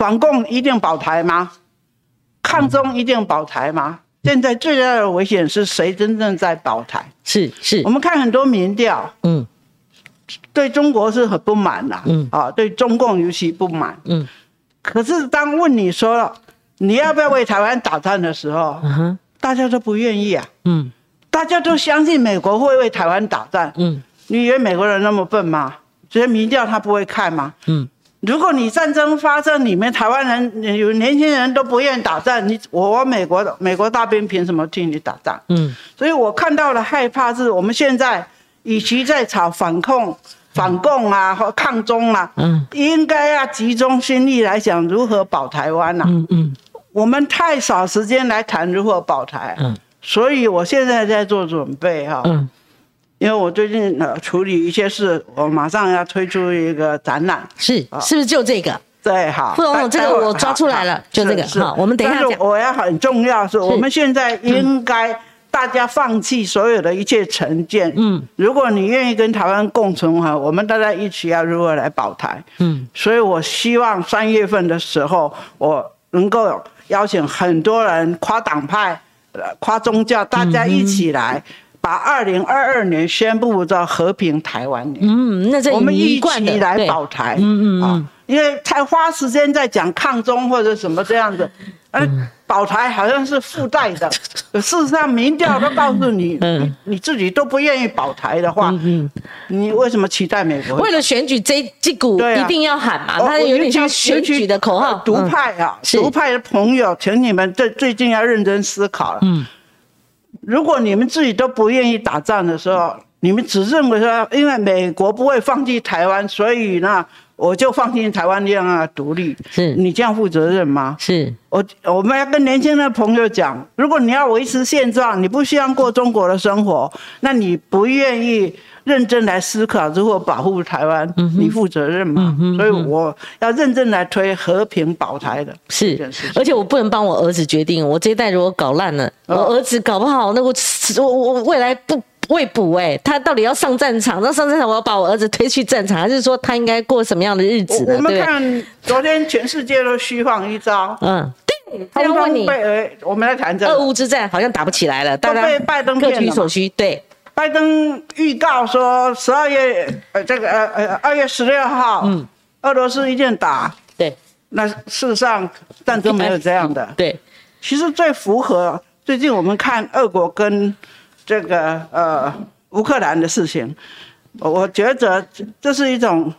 反共一定保台吗？抗中一定保台吗？现在最大的危险是谁真正在保台？
是是，
我们看很多民调，嗯，对中国是很不满的，嗯啊，对中共尤其不满，嗯。可是当问你说了你要不要为台湾打仗的时候，大家都不愿意啊，嗯。大家都相信美国会为台湾打仗，嗯，你以为美国人那么笨吗？这些民调他不会看吗？嗯，如果你战争发生，里面台湾人有年轻人都不愿意打仗，你我美国的美国大兵凭什么替你打仗？嗯，所以我看到了害怕是，我们现在与其在吵反共、反共啊和抗中啊，嗯，应该要集中心力来想如何保台湾呐。嗯嗯，我们太少时间来谈如何保台。嗯。所以我现在在做准备哈，嗯，因为我最近呃处理一些事，我马上要推出一个展览，
是是不是就这个？
对，好，
傅总统，这个我抓出来了，就这个，好，我们等一下讲。
我要很重要是，我们现在应该大家放弃所有的一切成见，嗯，如果你愿意跟台湾共存哈，我们大家一起要如何来保台，嗯，所以我希望三月份的时候，我能够邀请很多人跨党派。跨宗教，大家一起来把二零二二年宣布叫和平台湾年。嗯，
那这
我们一起来保台。嗯嗯嗯，因为太花时间在讲抗中或者什么这样子，而保台好像是附带的。事实上，民调都告诉你，你你自己都不愿意保台的话，嗯你为什么期待美国？
为了选举这这股一定要喊嘛，
哦
它有点像
尤
选举的口号
呃。独派啊，
是
独派的朋友，请你们最最近要认真思考了。
嗯，
如果你们自己都不愿意打仗的时候，你们只认为说，因为美国不会放弃台湾，所以呢，我就放心台湾让它独立。
是
你这样负责任吗？
是
我我们要跟年轻的朋友讲，如果你要维持现状，你不希望过中国的生活，那你不愿意认真来思考如何保护台湾，你负责任吗？所以我要认真来推和平保台的
是。而且我不能帮我儿子决定，我这一代如果搞烂了，我
哦
儿子搞不好，那我我我未来不。未卜哎、他到底要上战场？那上战场，我要把我儿子推去战场，还是说他应该过什么样的日子呢？
我我们？看昨天全世界都虚晃一招，
嗯，对，这
通
样问你，
通被呃，我们来谈这
俄
个。
乌之战好像打不起来了，大家
被拜登
各取所需。对，
拜登预告说十二月呃这个呃呃二月十六号，嗯，俄罗斯一定打。
对，
那事实上战争没有这样的。
对，
其实最符合最近我们看俄国跟这个呃乌克兰的事情，我我觉得这这是一种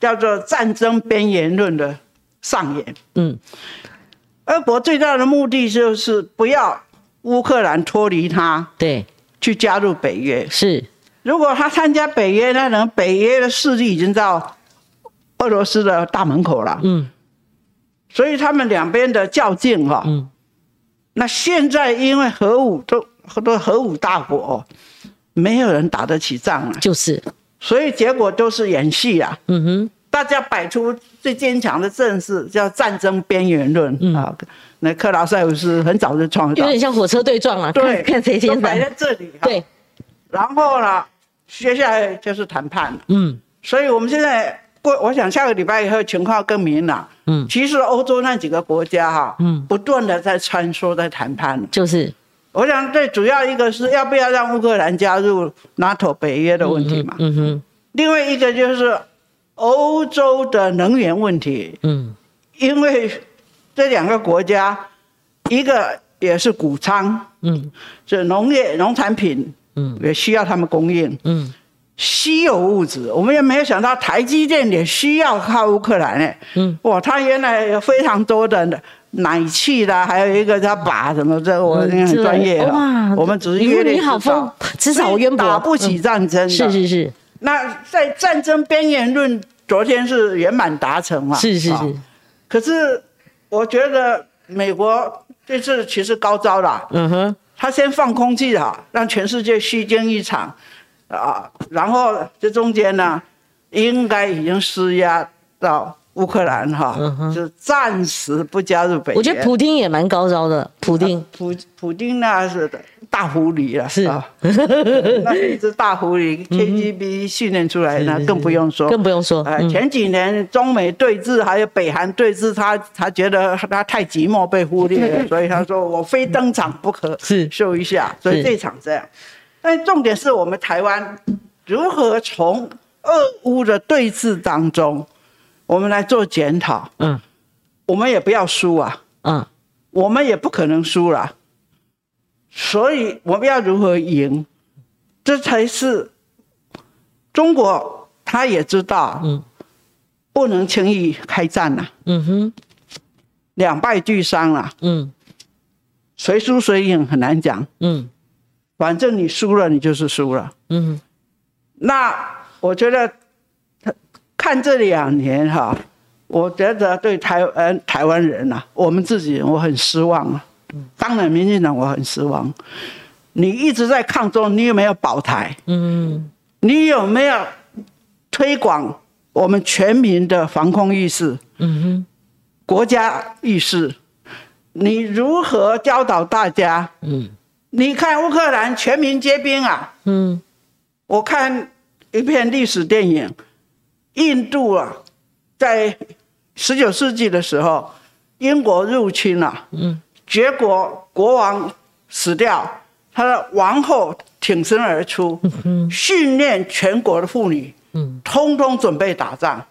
叫做战争边缘论的上演。
嗯，
俄国最大的目的就是不要乌克兰脱离它，
对，
去加入北约。
是，
如果他参加北约，那能北约的势力已经到俄罗斯的大门口了。
嗯。
所以他们两边的较劲哈、
嗯。
那现在因为核武都都核武大国，没有人打得起仗啊，
就是，
所以结果都是演戏啊。
嗯哼，
大家摆出最坚强的阵势，叫战争边缘论、啊。那克劳塞维斯很早就创造
有，点像火车对撞了，
对，
看 看谁先
摆在。这里。哈，
对，
然后呢，接下来就是谈判了。
嗯
所以我们现在过，我想下个礼拜以后情况更明朗。
嗯，
其实欧洲那几个国家哈，
嗯，
不断的在穿梭在谈判。
就是，
我想最主要一个是要不要让乌克兰加入 NATO 北约的问题嘛，
嗯哼，
另外一个就是欧洲的能源问题，
嗯
因为这两个国家，一个也是谷仓，
嗯
是农业农产品，
嗯
也需要他们供应。
嗯
稀有物质，我们也没有想到台积电也需要靠乌克兰呢。
嗯，
哇，它原来有非常多的奶气啦，还有一个叫把什么，这个我应该很专业了。
哇
我们只是
你
约略
你好
知道
丰，至少渊博，
打不起战争的。
是是是。
那在战争边缘论，昨天是圆满达成嘛？啊
是是。是，
可是我觉得美国这次其实高招了，
嗯哼，
他先放空气哈，让全世界虚惊一场，啊，然后这中间呢，应该已经施压到乌克兰哈，就暂时不加入北约。
嗯我觉得普丁也蛮高招的，普丁
普普丁那是大狐狸了，
是。
啊，那是一只大狐狸，KGB 训练出来的，那更不用说。
更不用说，
呃，
嗯。
前几年中美对峙，还有北韩对峙，他他觉得他太寂寞被忽略了，所以他说我非登场不可，
是。
秀一下。所以这场这样，但重点是我们台湾如何从俄乌的对峙当中，我们来做检讨。
嗯。
我们也不要输啊，
嗯。
我们也不可能输了，所以我们要如何赢，这才是中国他也知道，
嗯。
不能轻易开战呐、
嗯哼。
两败俱伤了，
嗯。
谁输谁赢很难讲，
嗯。
反正你输了，你就是输了。
嗯。
那我觉得看这两年哈，我觉得对台湾台湾人呐、我们自己人我很失望啊。当然，民进党我很失望。你一直在抗中，你有没有保台？
嗯
你有没有推广我们全民的防空意识、
嗯哼
国家意识？你如何教导大家？
嗯
你看乌克兰全民皆兵啊！
嗯
我看一片历史电影，印度啊，在十九世纪的时候，英国入侵了、
嗯。
结果国王死掉，他的王后挺身而出，训练全国的妇女，
嗯。
通通准备打仗。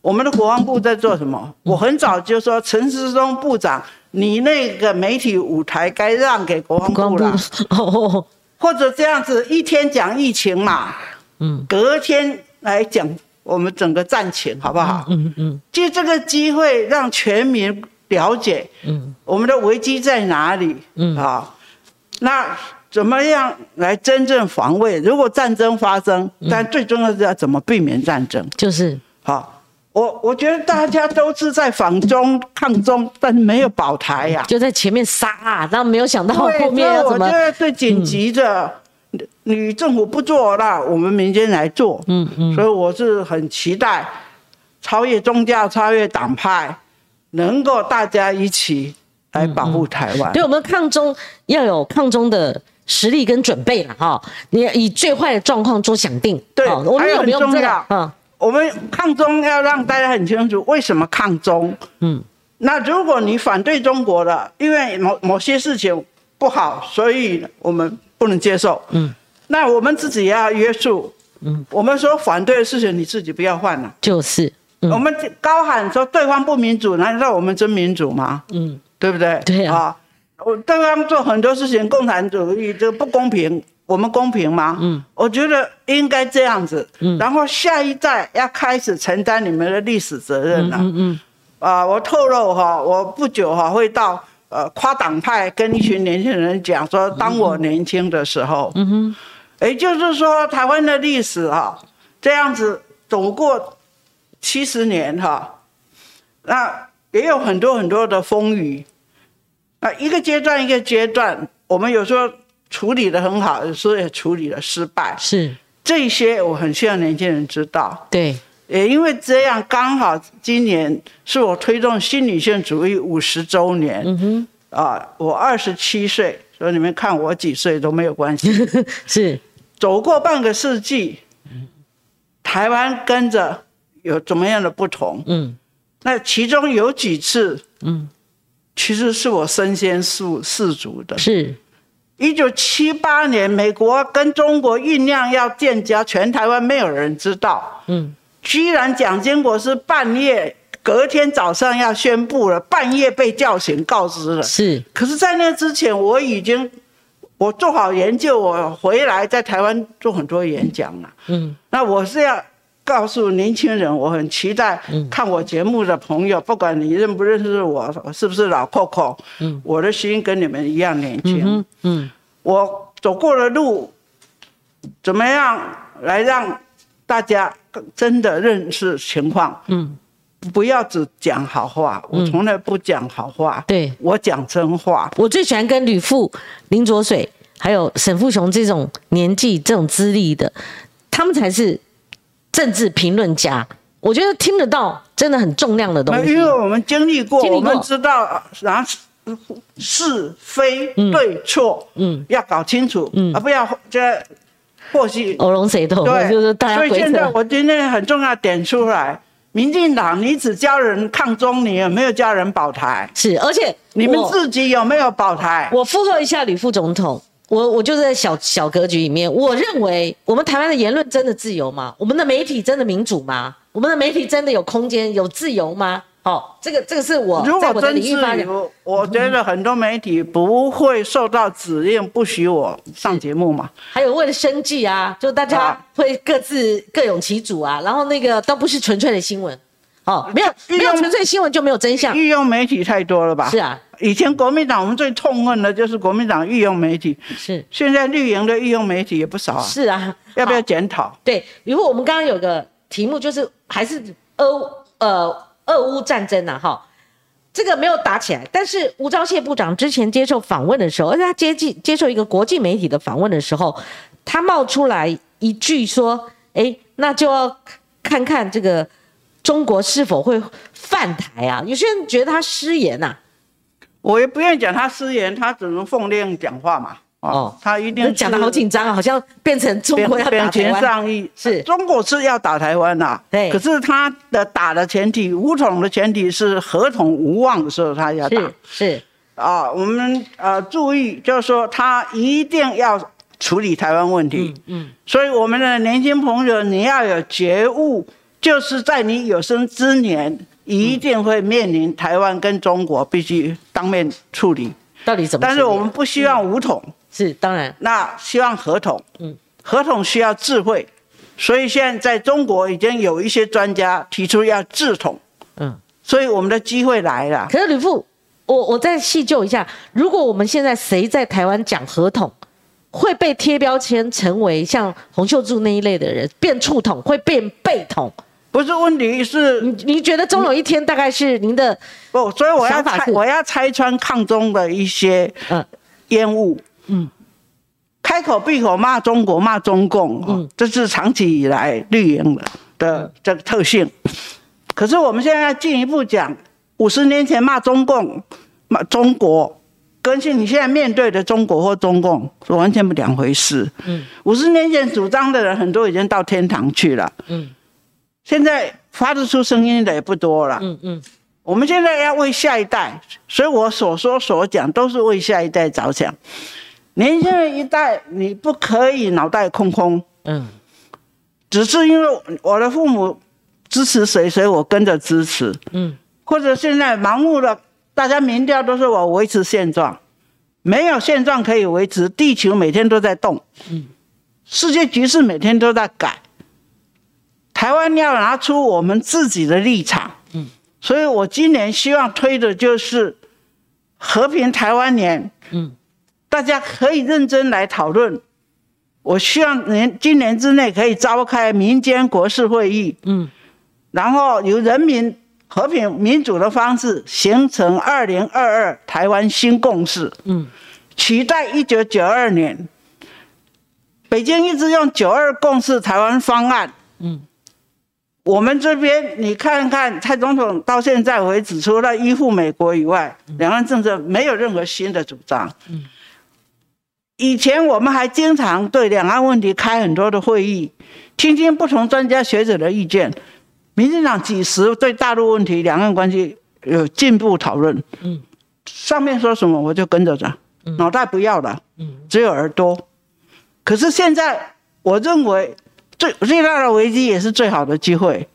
我们的国防部在做什么？我很早就说，陈时中部长，你那个媒体舞台该让给国防部了，
哦，
或者这样子一天讲疫情嘛，嗯，隔天来讲我们整个战情，好不好？嗯嗯，借这个机会让全民了解，嗯，我们的危机在哪里？嗯，啊，那怎么样来真正防卫？如果战争发生，但最重要是要怎么避免战争？
就是
好。我我觉得大家都是在反中抗中，但是没有保台呀，
就在前面杀，然后没有想到后面要怎么。
我觉得最紧急的，你政府不做，那我们民间来做。嗯嗯。所以我是很期待超越宗教、超越党派，能够大家一起来保护台湾。
对我们抗中要有抗中的实力跟准备了哈，你以最坏的状况做想定。
对，
我们有没有这个？嗯。
我们抗中要让大家很清楚为什么抗中。嗯，那如果你反对中国的，因为某某些事情不好，所以我们不能接受。嗯，那我们自己也要约束。嗯，我们说反对的事情你自己不要犯了。
就是，
我们高喊说对方不民主，难道我们真民主吗？嗯，对不对？
对啊。
我对方做很多事情，共产主义这不公平。我们公平吗？嗯，我觉得应该这样子。嗯，然后下一代要开始承担你们的历史责任了。嗯嗯。啊，我透露哈，我不久哈会到呃跨党派跟一群年轻人讲说，当我年轻的时候，嗯哼，也就是说台湾的历史哈，这样子走过七十年哈，那也有很多很多的风雨，那，一个阶段一个阶段，我们有时候。处理的很好，有时候也处理了失败，
是
这些我很希望年轻人知道。
对，
也因为这样，刚好今年是我推动新女性主义五十周年。嗯哼，啊，我二十七岁，所以你们看我几岁都没有关系。
是
走过半个世纪，台湾跟着有怎么样的不同？嗯，那其中有几次，嗯，其实是我身先士士卒的。
是。
一九七八年，美国跟中国酝酿要建交，全台湾没有人知道。嗯，居然蒋经国是半夜，隔天早上要宣布了，半夜被叫醒告知了。
是，
可是，在那之前，我已经我做好研究，我回来在台湾做很多演讲了。嗯，那我是要告诉年轻人，我很期待看我节目的朋友，不管你认不认识我，是不是老 Coco，嗯，我的心跟你们一样年轻。嗯。我走过的路，怎么样来让大家真的认识情况？嗯，不要只讲好话，我从来不讲好话。
对，
我讲真话。
我最喜欢跟吕富、林卓水还有沈富雄这种年纪、这种资历的，他们才是政治评论家。我觉得听得到，真的很重量的东西。
因为我们经历过，我们知道，然后。是非对错，嗯，要搞清楚，嗯，而不要这或许
欧龙谁懂？
对，
就是大家。
所以现在我今天很重要点出来，民进党你只教人抗中，你有没有教人保台？
是，而且
你们自己有没有保台？
我附和一下吕副总统，我我就在小小格局里面，我认为我们台湾的言论真的自由吗？我们的媒体真的民主吗？我们的媒体真的有空间有自由吗？哦，这个这个是我
如果真自由，我觉得很多媒体不会受到指令不许我上节目嘛。
还有为了生计啊，就大家会各自各有其主啊，然后那个都不是纯粹的新闻。哦，没有没有纯粹新闻就没有真相。
御用媒体太多了吧？
是啊，
以前国民党我们最痛恨的就是国民党御用媒体。
是，
现在绿营的御用媒体也不少啊。
是啊，
要不要检讨？
对，如果我们刚刚有个题目就是还是欧呃。俄乌战争呐，哈，这个没有打起来。但是吴钊燮部长之前接受访问的时候，而且他接接接受一个国际媒体的访问的时候，他冒出来一句说：“哎，那就要看看这个中国是否会犯台啊。”有些人觉得他失言呐，
我也不愿意讲他失言，他只能奉令讲话嘛。哦，他一定
讲的好紧张啊，好像变成中国要打台湾。
上意
是
中国是要打台湾呐，
对。
可是他的打的前提，武统的前提是合同无望的时候，他要打。
是
啊，我们呃注意，就是说他一定要处理台湾问题。嗯嗯。所以我们的年轻朋友，你要有觉悟，就是在你有生之年，一定会面临台湾跟中国必须当面处理。
到底怎么？
但是我们不希望武统，
是当然，
那希望合同。
嗯，
合同需要智慧，所以现在在中国已经有一些专家提出要智统。
嗯，
所以我们的机会来了。
可是吕副，我我再细究一下，如果我们现在谁在台湾讲合同，会被贴标签成为像洪秀柱那一类的人，变触统，会变背统。
不是问题是，
你你觉得终有一天大概是您的
不，所以我要拆，我要拆穿抗中的一些
嗯
烟雾。
嗯
开口闭口骂中国、骂中共，嗯，这是长期以来绿营的的这个特性。可是我们现在要进一步讲，五十年前骂中共、骂中国，跟现你现在面对的中国或中共是完全不两回事。
嗯
五十年前主张的人很多已经到天堂去了，
嗯
现在发得出声音的也不多了。
嗯嗯
我们现在要为下一代，所以我所说所讲都是为下一代着想。年轻人一代，你不可以脑袋空空，
嗯。
只是因为我的父母支持谁，所以我跟着支持，
嗯。
或者现在盲目的，大家民调都是我维持现状，没有现状可以维持，地球每天都在动，
嗯。
世界局势每天都在改，台湾要拿出我们自己的立场，
嗯，
所以我今年希望推的就是和平台湾年，
嗯
大家可以认真来讨论。我希望年今年之内可以召开民间国事会议，
嗯。
然后由人民和平民主的方式形成二零二二台湾新共识，
嗯。
取代一九九二年。北京一直用九二共识台湾方案。
嗯。
我们这边你看看，蔡总统到现在为止，除了依附美国以外，两岸政策没有任何新的主张。
嗯
以前我们还经常对两岸问题开很多的会议，听听不同专家学者的意见。民进党几时对大陆问题、两岸关系有进步讨论？
嗯
上面说什么我就跟着着，脑袋不要了，
嗯
只有耳朵。可是现在，我认为最最大的危机也是最好的机会。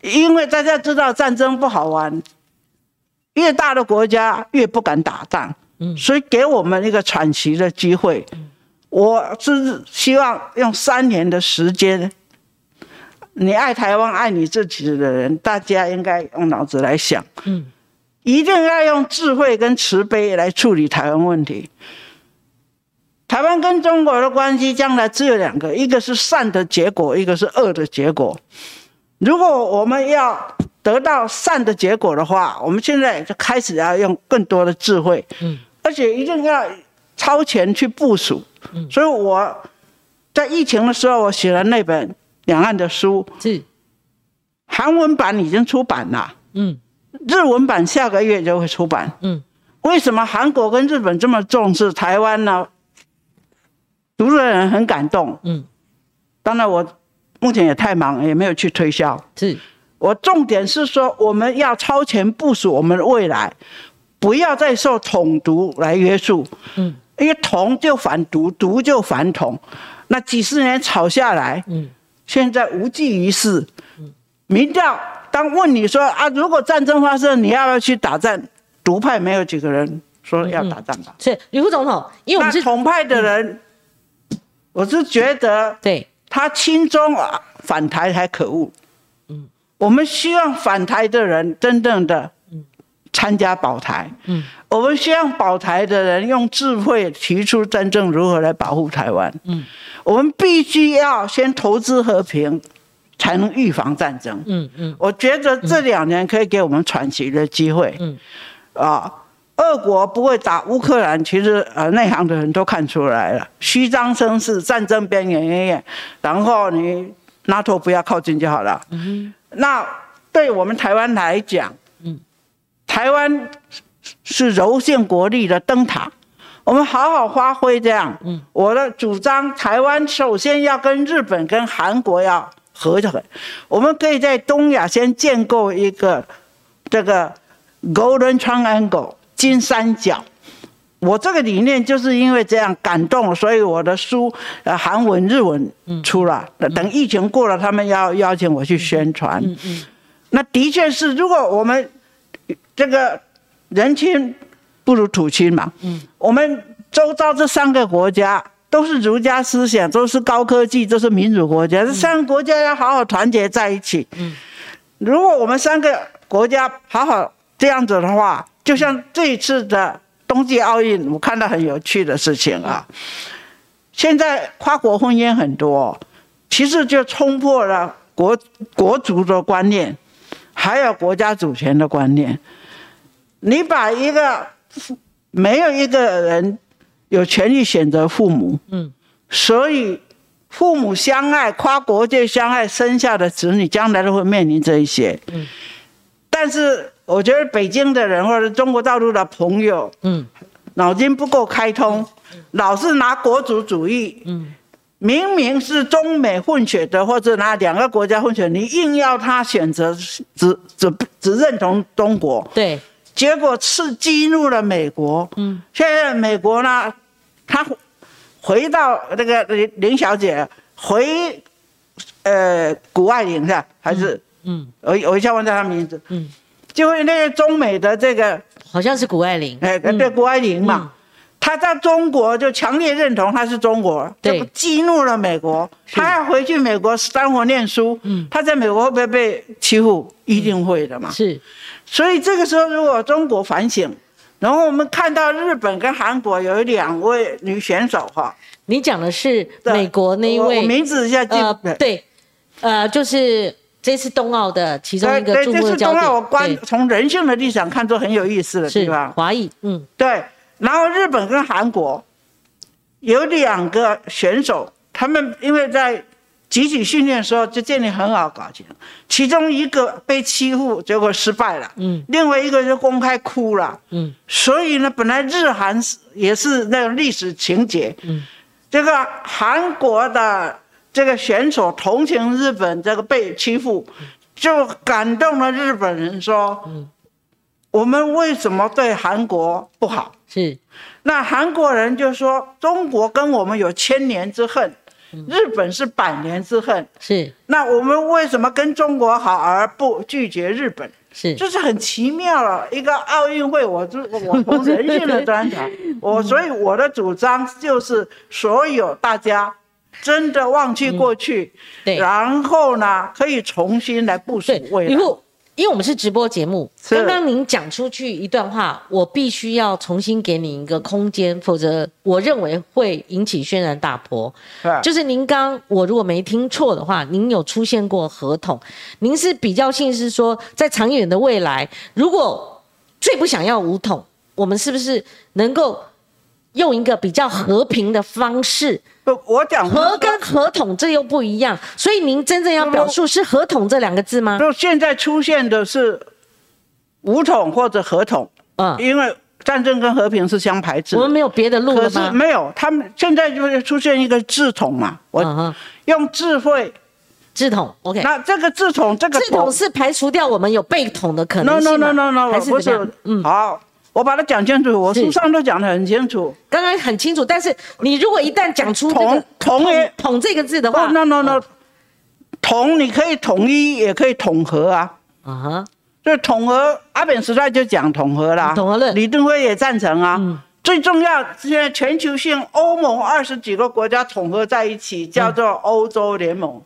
因为大家知道战争不好玩，越大的国家越不敢打仗，
嗯
所以给我们一个喘息的机会。我是希望用三年的时间，你爱台湾、爱你自己的人，大家应该用脑子来想。
嗯
一定要用智慧跟慈悲来处理台湾问题。台湾跟中国的关系将来只有两个，一个是善的结果，一个是恶的结果。如果我们要得到善的结果的话，我们现在就开始要用更多的智慧，
嗯
而且一定要超前去部署。所以我在疫情的时候，我写了那本两岸的书，
是
韩文版已经出版了。
嗯
日文版下个月就会出版。
嗯
为什么韩国跟日本这么重视台湾呢？读的人很感动。
嗯
当然，我目前也太忙，也没有去推销。
是
我重点是说，我们要超前部署我们的未来，不要再受统独来约束。
嗯
因为统就反独，独就反统。那几十年吵下来，
嗯
现在无济于事。民调当问你说啊，如果战争发生，你要不要去打仗？独派没有几个人说要打仗吧？
是吕副总统，因为我们是
统派的人，我是觉得
对
他亲中啊反台还可恶。
嗯
我们希望反台的人真正的参加保台。
嗯
我们希望保台的人用智慧提出真正如何来保护台湾。
嗯
我们必须要先投资和平，才能预防战争。
嗯嗯
我觉得这两年可以给我们喘息的机会。
嗯
啊，俄国不会打乌克兰，其实呃内行的人都看出来了，虚张声势，战争边缘远远，然后你 NATO 不要靠近就好了。
嗯
那对我们台湾来讲，
嗯，
台湾是柔性国力的灯塔，我们好好发挥这样。
嗯，
我的主张，台湾首先要跟日本、跟韩国要合作，我们可以在东亚先建构一个这个 Golden Triangle 金三角。我这个理念就是因为这样感动，所以我的书呃韩文、日文出了。等疫情过了，他们要邀请我去宣传。嗯嗯。那的确是，如果我们这个人亲不如土亲嘛。嗯。我们周遭这三个国家都是儒家思想，都是高科技，都是民主国家。这三个国家要好好团结在一起。嗯。如果我们三个国家好好这样子的话，就像这一次的。冬季奥运，我看到很有趣的事情啊！现在跨国婚姻很多，其实就冲破了国国族的观念，还有国家主权的观念。你把一个没有一个人有权利选择父母，嗯，所以父母相爱、跨国界相爱生下的子女，将来都会面临这一些，嗯，但是。我觉得北京的人或者中国大陆的朋友，嗯，脑筋不够开通，老是拿国族主义，嗯，明明是中美混血的或者拿两个国家混血，你硬要他选择只只只认同中国，
对，
结果刺激怒了美国，嗯，现在美国呢，他回到那个林林小姐回，呃，谷爱凌是吧？还是嗯，我我一下忘掉她名字，嗯。就会那个中美的这个，
好像是谷爱凌，
哎，对，谷爱凌嘛，他在中国就强烈认同他是中国，就激怒了美国，他要回去美国生活念书，嗯，他在美国会不会被欺负？一定会的嘛。
是，
所以这个时候如果中国反省，然后我们看到日本跟韩国有两位女选手哈，
你讲的是美国那一位，
名字一下记
对，呃，就是。这次冬奥的其中一个注目焦点，
我观从人性的立场看，都很有意思的地方。
华裔，嗯，
对。然后日本跟韩国有两个选手，他们因为在集体训练的时候就建立很好感情，其中一个被欺负，结果失败了，嗯，另外一个就公开哭了，嗯。所以呢，本来日韩是也是那种历史情节，嗯，这个韩国的。这个选手同情日本这个被欺负，就感动了日本人说：“我们为什么对韩国不好？”
是，
那韩国人就说：“中国跟我们有千年之恨，日本是百年之恨。”
是，
那我们为什么跟中国好而不拒绝日本？
是，
就是很奇妙了。一个奥运会，我就我从人性的观察，我所以我的主张就是所有大家。真的忘记过去，对，然后呢，可以重新来部署未来。因为
我们是直播节目，刚刚您讲出去一段话，我必须要重新给你一个空间，否则我认为会引起轩然大波。就是您刚，我如果没听错的话，您有出现过合同，您是比较性是说，在长远的未来，如果最不想要五统，我们是不是能够？用一个比较和平的方式，
不，我讲
和跟合同这又不一样，所以您真正要表述是合同这两个字吗？
就现在出现的是武统或者合同，嗯，因为战争跟和平是相排斥。
我们没有别的路了
吗？没有，他们现在就是出现一个智统嘛，我用智慧
智统，OK。
那这个智统，这个
智统是排除掉我们有被统的可能
性 no no no no no，
还是不是？
嗯，好。我把它讲清楚，我书上都讲得很清楚。
刚刚很清楚，但是你如果一旦讲出“
统”“统”“
统”这个字的话
，no no no，统你可以统一，也可以统合啊。啊哈，就统合，阿扁时代就讲统合啦。
统合论，
李登辉也赞成啊。嗯。最重要，现在全球性欧盟二十几个国家统合在一起，叫做欧洲联盟。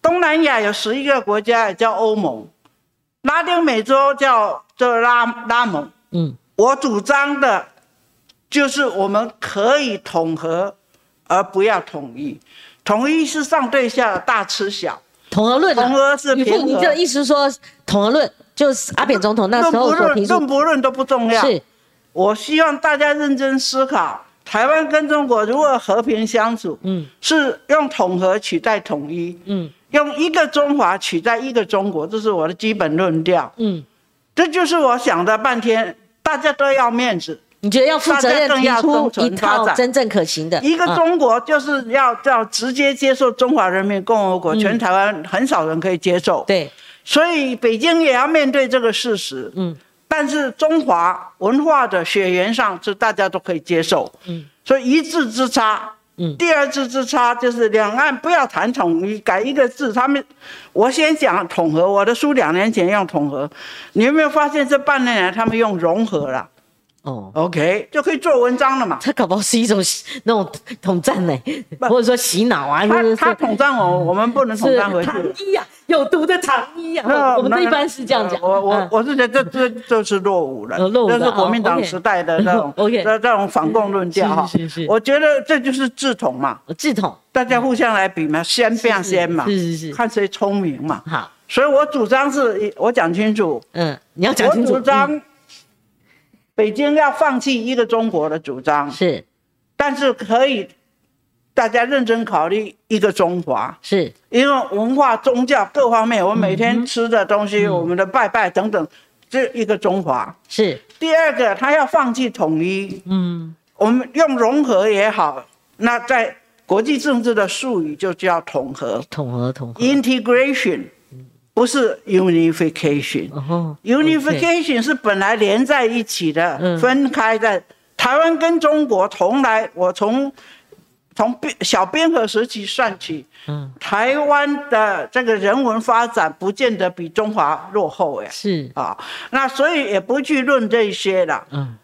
东南亚有十一个国家也叫欧盟，拉丁美洲叫做拉拉盟。嗯，我主张的，就是我们可以统合，而不要统一。统一是上对下大吃小。
统合论，
统合是平
衡。你这意思说，统合论就是阿扁总统那时候所提出。
论不论都不重要。
是，
我希望大家认真思考，台湾跟中国如何和平相处。嗯，是用统合取代统一。嗯，用一个中华取代一个中国，这是我的基本论调。嗯。这就是我想了半天，大家都要面子，
你觉得要负责任提出一套真正可行的？
一个中国就是要要直接接受中华人民共和国，全台湾很少人可以接受。
对，
所以北京也要面对这个事实。嗯，但是中华文化的血缘上是大家都可以接受，嗯，所以一字之差，嗯，第二次之差就是两岸不要谈统一，改一个字，他们，我先讲统合，我的书两年前用统合，你有没有发现这半年来他们用融合了？哦，OK，就可以做文章了嘛？
他搞不好是一种那种统战呢，或者说洗脑啊？
他他统战我，我们不能统战回去。
统一呀，有毒的糖衣啊！我们一般是这样讲。
我我我是觉得这这就是落伍了，这是国民党时代的那种 这这种反共论调哈。我觉得这就是治统嘛，
治统，
大家互相来比嘛，先变先嘛，
是是是，
看谁聪明嘛。
好，
所以我主张是，我讲清楚。
嗯，你要讲清楚。
我主张。北京要放弃一个中国的主张
是，
但是可以大家认真考虑一个中华，
是。
因为文化、宗教各方面，我们每天吃的东西，我们的拜拜等等，这一个中华。
是。
第二个，他要放弃统一，嗯，我们用融合也好，那在国际政治的术语就叫统合，
统合统合
，integration。不是 unification，unification 是本来连在一起的，分开的。台湾跟中国从来，我从从小边河时期算起，嗯台湾的这个人文发展不见得比中华落后，哎，
是
啊，那所以也不去论这些了。嗯，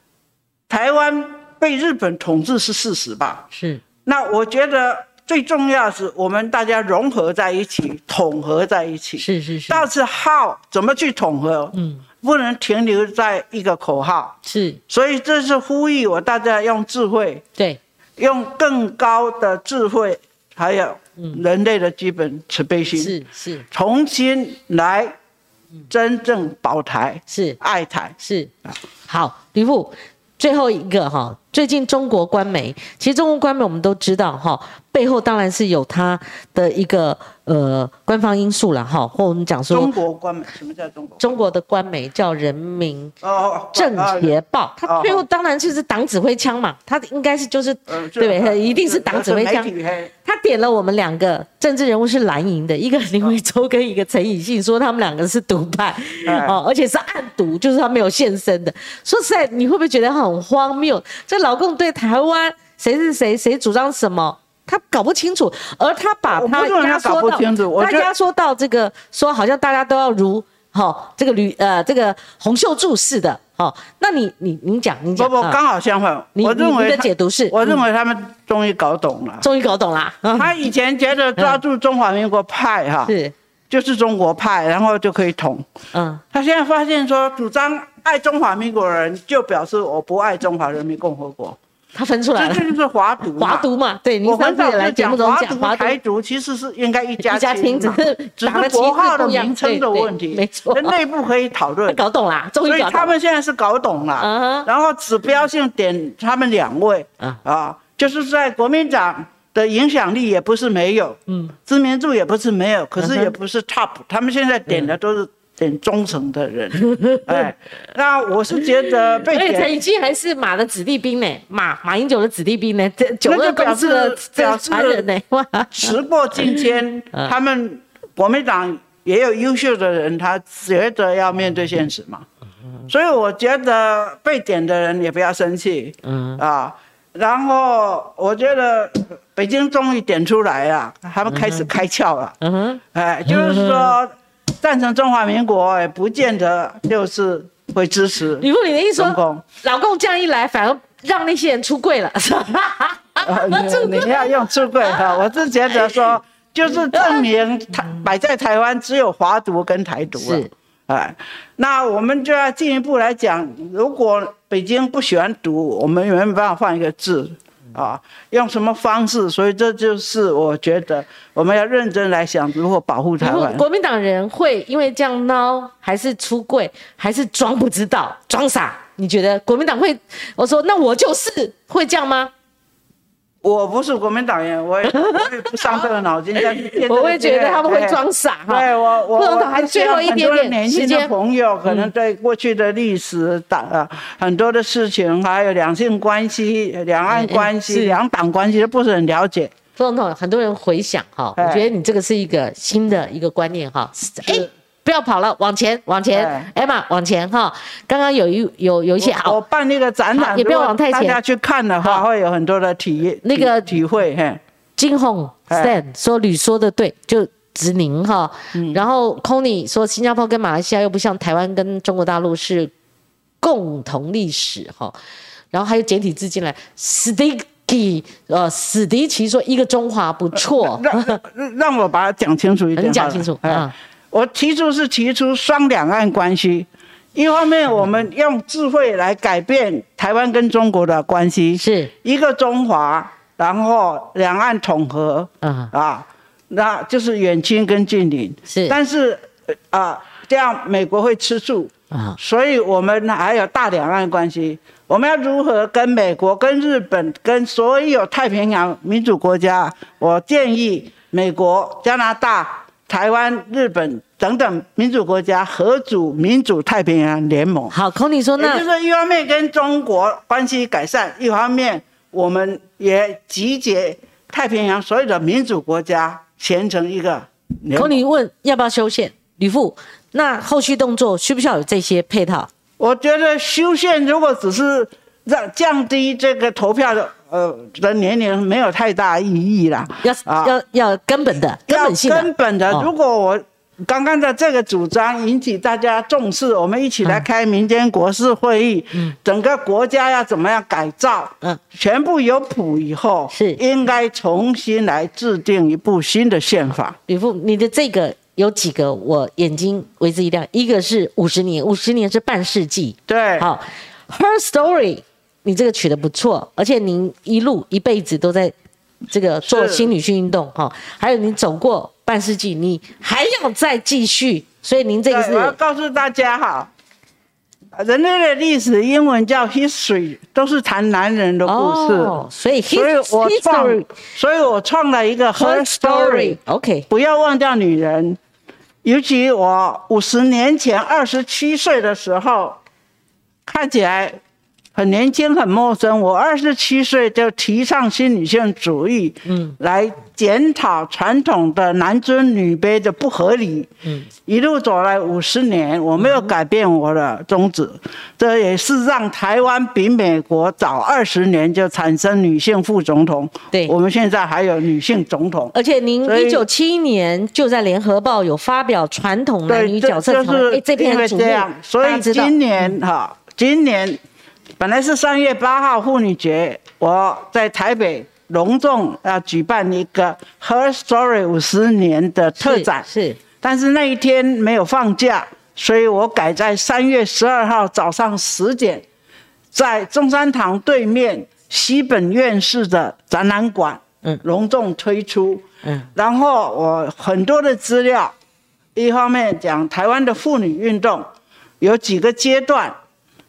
台湾被日本统治是事实吧？
是。
那我觉得。最重要是我们大家融合在一起，统合在一起。
是是是。
但是 how 怎么去统合？嗯，不能停留在一个口号。
是。
所以这是呼吁我大家用智慧，
对，
用更高的智慧，还有人类的基本慈悲心，
是是，
重新来真正保台，
是。
爱台，
是。好，吕布，最后一个哈，最近中国官媒，其实中国官媒我们都知道哈。背后当然是有它的一个呃官方因素了哈，或我们讲说
中国官媒什么叫中国？
中国的官媒叫人民政协报，它背后当然就是党指挥枪嘛，它应该是就是对不对？一定是党指挥枪。他点了我们两个政治人物是蓝营的，一个林维洲跟一个陈以信，说他们两个是独派哦，而且是暗独，就是他没有现身的。说实在，你会不会觉得很荒谬？这老共对台湾谁是谁，谁主张什么？他搞不清楚，而他把他压缩到，他压缩到这个说，好像大家都要如哈这个吕呃这个洪秀柱似的，哦，那你你你讲你讲，
不不刚好相反，我认为
的解读是，
我认为他们终于搞懂了，
终于搞懂了。
他以前觉得抓住中华民国派哈
是。
就是中国派，然后就可以统，嗯，他现在发现说主张爱中华民国人就表示我不爱中华人民共和国。
他分出来了，
这就是华独，
华独嘛，对，你上次也来节目中讲，
华独、台独其实是应该一家
亲，只是
只是国号的名称的问题，
没错，
内部可以讨论。
搞懂啦，终于
所以他们现在是搞懂了，然后指标性点他们两位，啊，就是在国民党的影响力也不是没有，嗯，知名度也不是没有，可是也不是 top，他们现在点的都是。点忠诚的人，哎，那我是觉得被 点。
陈以基还是马的子弟兵呢，马马英九的子弟兵呢，这九个
表示
表示人呢，哇，
时过境迁，他们国民党也有优秀的人，他觉得要面对现实嘛，所以我觉得被点的人也不要生气，嗯啊，然后我觉得北京终于点出来了，他们开始开窍了，嗯哼，哎，就是说。赞成中华民国也不见得就是会支持。
吕布，你的意思说，老公这样一来，反而让那些人出柜了，是 吧？
你你要用出柜哈，我是觉得说，就是证明台摆在台湾只有华独跟台独了。哎，那我们就要进一步来讲，如果北京不喜欢独，我们有没有办法换一个字？啊，用什么方式？所以这就是我觉得我们要认真来想如何保护台湾。
国民党人会因为这样孬，还是出柜，还是装不知道、装傻？你觉得国民党会？我说那我就是会这样吗？
我不是国民党员，我也 不伤这个脑筋。
我会觉得他们会装傻哈。
对我，我
还最后一点点
年轻的朋友可能对过去的历史、党啊很多的事情，还有两性关系、两岸关系、两党关系都不是很了解。
副总统，很多人回想哈，我觉得你这个是一个新的一个观念哈。哎，不要跑了，往前，往前，Emma 往前哈。刚刚有一有有一些好，
我办那个展览，
也不要往太前，
大家去看的话会有很多的体验，
那个
体会。嘿，
金红 Stan 说吕说的对，就指您哈。然后 Conny 说新加坡跟马来西亚又不像台湾跟中国大陆是共同历史哈。然后还有简体字进来，Sticky，呃，史迪奇说一个中华不错，
让让我把它讲清楚一点。
你讲清楚啊！
我提出是提出双两岸关系，一方面我们用智慧来改变台湾跟中国的关系，
是
一个中华，然后两岸统合，啊啊，那就是远亲跟近邻，
是，
但是啊，这样美国会吃醋啊，所以我们还有大两岸关系。我们要如何跟美国、跟日本、跟所有太平洋民主国家？我建议美国、加拿大、台湾、日本等等民主国家合组民主太平洋联盟。
好，孔你说那
就是一方面跟中国关系改善，一方面我们也集结太平洋所有的民主国家，形成一个。
孔你问要不要修宪？吕父，那后续动作需不需要有这些配套？
我觉得修宪如果只是让降低这个投票的呃的年龄，没有太大意义啦。
要要要根本的根本性的。
根本的，如果我刚刚的这个主张引起大家重视，我们一起来开民间国事会议，嗯，整个国家要怎么样改造，嗯，全部有谱以后，
是
应该重新来制定一部新的宪法。
吕父，你的这个。有几个我眼睛为之一亮，一个是五十年，五十年是半世纪。
对，
好，Her Story，你这个取得不错，而且您一路一辈子都在这个做新女性运动，哈，还有你走过半世纪，你还要再继续，所以您这个是。
我要告诉大家哈，人类的历史英文叫 history，都是谈男人的故事，
所以
所以我创，所以我创了一个 Her Story，OK，不要忘掉女人。尤其我五十年前二十七岁的时候，看起来很年轻、很陌生。我二十七岁就提倡新女性主义，嗯，来检讨传统的男尊女卑的不合理，嗯，一路走来五十年，我没有改变我的宗旨。这也是让台湾比美国早二十年就产生女性副总统。
对，
我们现在还有女性总统。
而且您一九七一年就在联合报有发表传统男女角色
是
这篇主目，
所以今年哈，今年本来是三月八号妇女节，我在台北隆重要举办一个 Her Story 五十年的特展，
是，
但是那一天没有放假。所以我改在三月十二号早上十点，在中山堂对面西本院士的展览馆，嗯，隆重推出，嗯，然后我很多的资料，一方面讲台湾的妇女运动有几个阶段，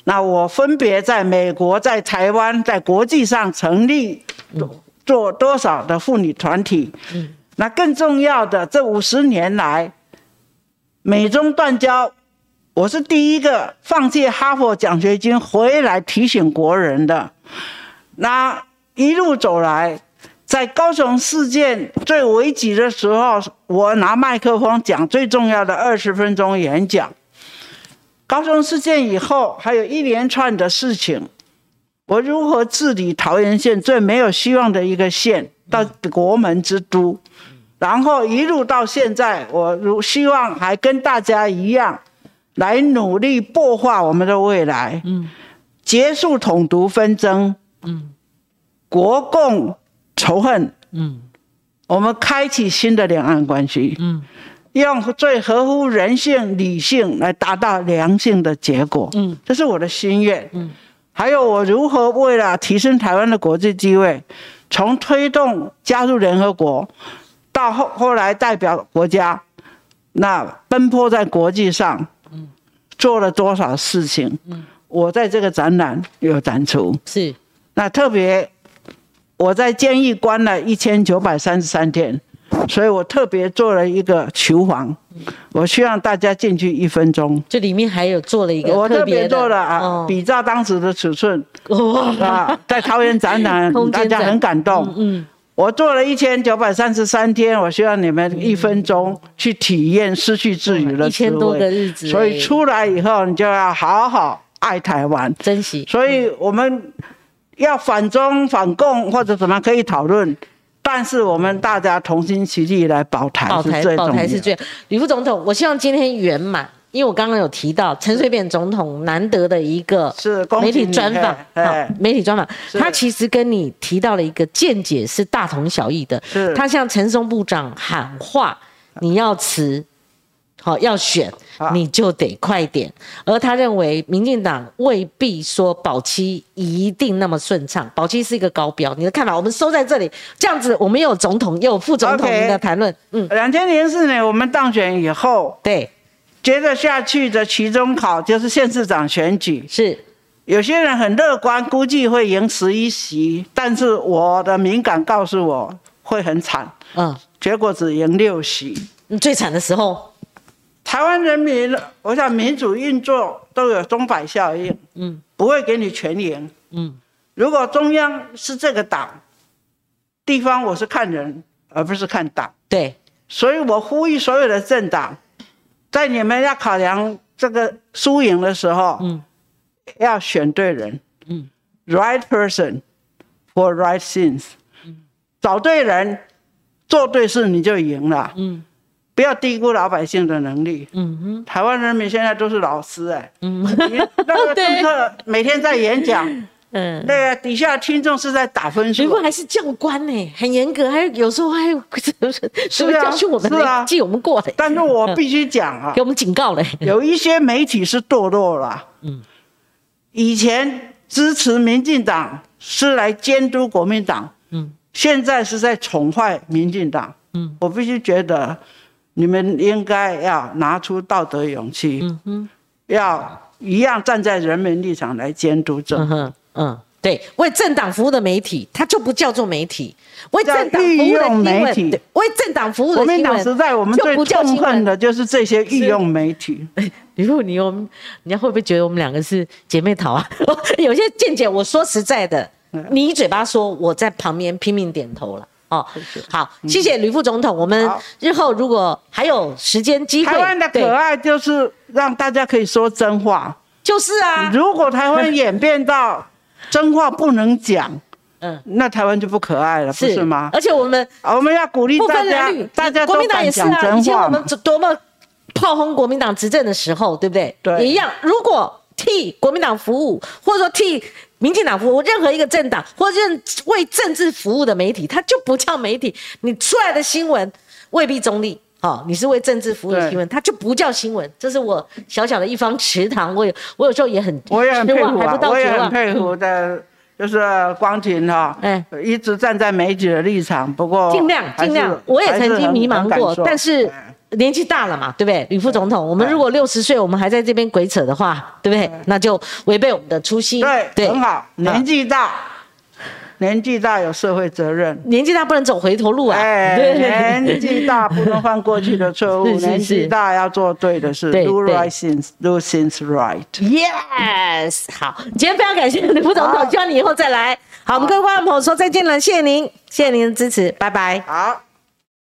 那我分别在美国、在台湾、在国际上成立做多少的妇女团体，嗯，那更重要的这五十年来，美中断交。我是第一个放弃哈佛奖学金回来提醒国人的。那一路走来，在高雄事件最危急的时候，我拿麦克风讲最重要的二十分钟演讲。高中事件以后，还有一连串的事情，我如何治理桃园县最没有希望的一个县，到国门之都，然后一路到现在，我如希望还跟大家一样。来努力擘画我们的未来，嗯，结束统独纷争，嗯，国共仇恨，嗯，我们开启新的两岸关系，嗯，用最合乎人性、理性来达到良性的结果，嗯，这是我的心愿，嗯，还有我如何为了提升台湾的国际地位，从推动加入联合国，到后后来代表国家，那奔波在国际上。嗯做了多少事情？嗯，我在这个展览有展出。
是，
那特别我在监狱关了一千九百三十三天，所以我特别做了一个球房。我希望大家进去一分钟。
这里面还有做了一个
我特别做了啊，比照当时的尺寸。哇，在桃园展览，大家很感动。嗯，我做了一千九百三十三天，我希望你们一分钟去体验失去自由的。
一千多个日子，
所以出来以后，你就要好好爱台湾，
珍惜。
所以我们要反中反共或者怎么可以讨论，但是我们大家同心协力来保台
保台保台是最。吕副总统，我希望今天圆满。因为我刚刚有提到陈水扁总统难得的一个媒体专访，媒体专访，他其实跟你提到了一个见解是大同小异的。他向陈松部长喊话，你要辞，好要选，你就得快点。而他认为民进党未必说保期一定那么顺畅，保期是一个高标。你的看法，我们收在这里。这样子，我们又有总统又有副总统的谈论。
嗯，两千零四年我们当选以后，
对。
接着下去的期中考就是县市长选举，
是
有些人很乐观，估计会赢十一席，但是我的敏感告诉我会很惨，嗯，结果只赢六席。
最惨的时候，
台湾人民，我想民主运作都有钟摆效应，嗯，不会给你全赢，嗯，如果中央是这个党，地方我是看人而不是看党，
对，
所以我呼吁所有的政党。在你们要考量这个输赢的时候，嗯，要选对人，嗯，right person for right things，嗯，找对人，做对事你就赢了，嗯，不要低估老百姓的能力，嗯哼，台湾人民现在都是老师哎，嗯，那个 政客每天在演讲。嗯，那个底下听众是在打分数，
结果还是教官呢，很严格，还有有时候还有是不是教训我们，
是啊，
记我们过的。
但是我必须讲啊，
给我们警告嘞，
有一些媒体是堕落了。嗯，以前支持民进党是来监督国民党，嗯，现在是在宠坏民进党。嗯，我必须觉得你们应该要拿出道德勇气，嗯哼，要一样站在人民立场来监督政府。
嗯，对，为政党服务的媒体，它就不叫做媒体。为政党服务的
媒体，
为政党服务的新闻，
国民党时代我们最痛恨的就是这些御用媒体。
李副，你我们，你要会不会觉得我们两个是姐妹淘啊？有些见解，我说实在的，你一嘴巴说，我在旁边拼命点头了。哦，好，谢谢吕副总统。我们日后如果还有时间机会，
台湾的可爱就是让大家可以说真话。
就是啊，
如果台湾演变到。真话不能讲，嗯，那台湾就不可爱了，不是吗？
而且我们
我们要鼓励大家，大家
国民党也是啊。以前我们多么炮轰国民党执政的时候，对不对？
对，
也一样。如果替国民党服务，或者说替民进党服务，任何一个政党或任为政治服务的媒体，它就不叫媒体。你出来的新闻未必中立。哦，你是为政治服务的新闻，它就不叫新闻。这是我小小的一方池塘，我有我有时候也很
我也很佩服啊，我也很佩服的，就是光庭哈，哎，一直站在媒体的立场。不过
尽量尽量，我也曾经迷茫过，但是年纪大了嘛，对不对？吕副总统，我们如果六十岁，我们还在这边鬼扯的话，对不对？那就违背我们的初心。
对，很好，年纪大。年纪大有社会责任，
年纪大不能走回头路啊！
哎，年纪大不能犯过去的错误，年纪大要做对的事，do right things，do things right。
Yes，好，今天非常感谢李副总统，希望你以后再来。好，我们各位观众朋友说再见了，谢谢您，谢谢您的支持，拜拜。
好。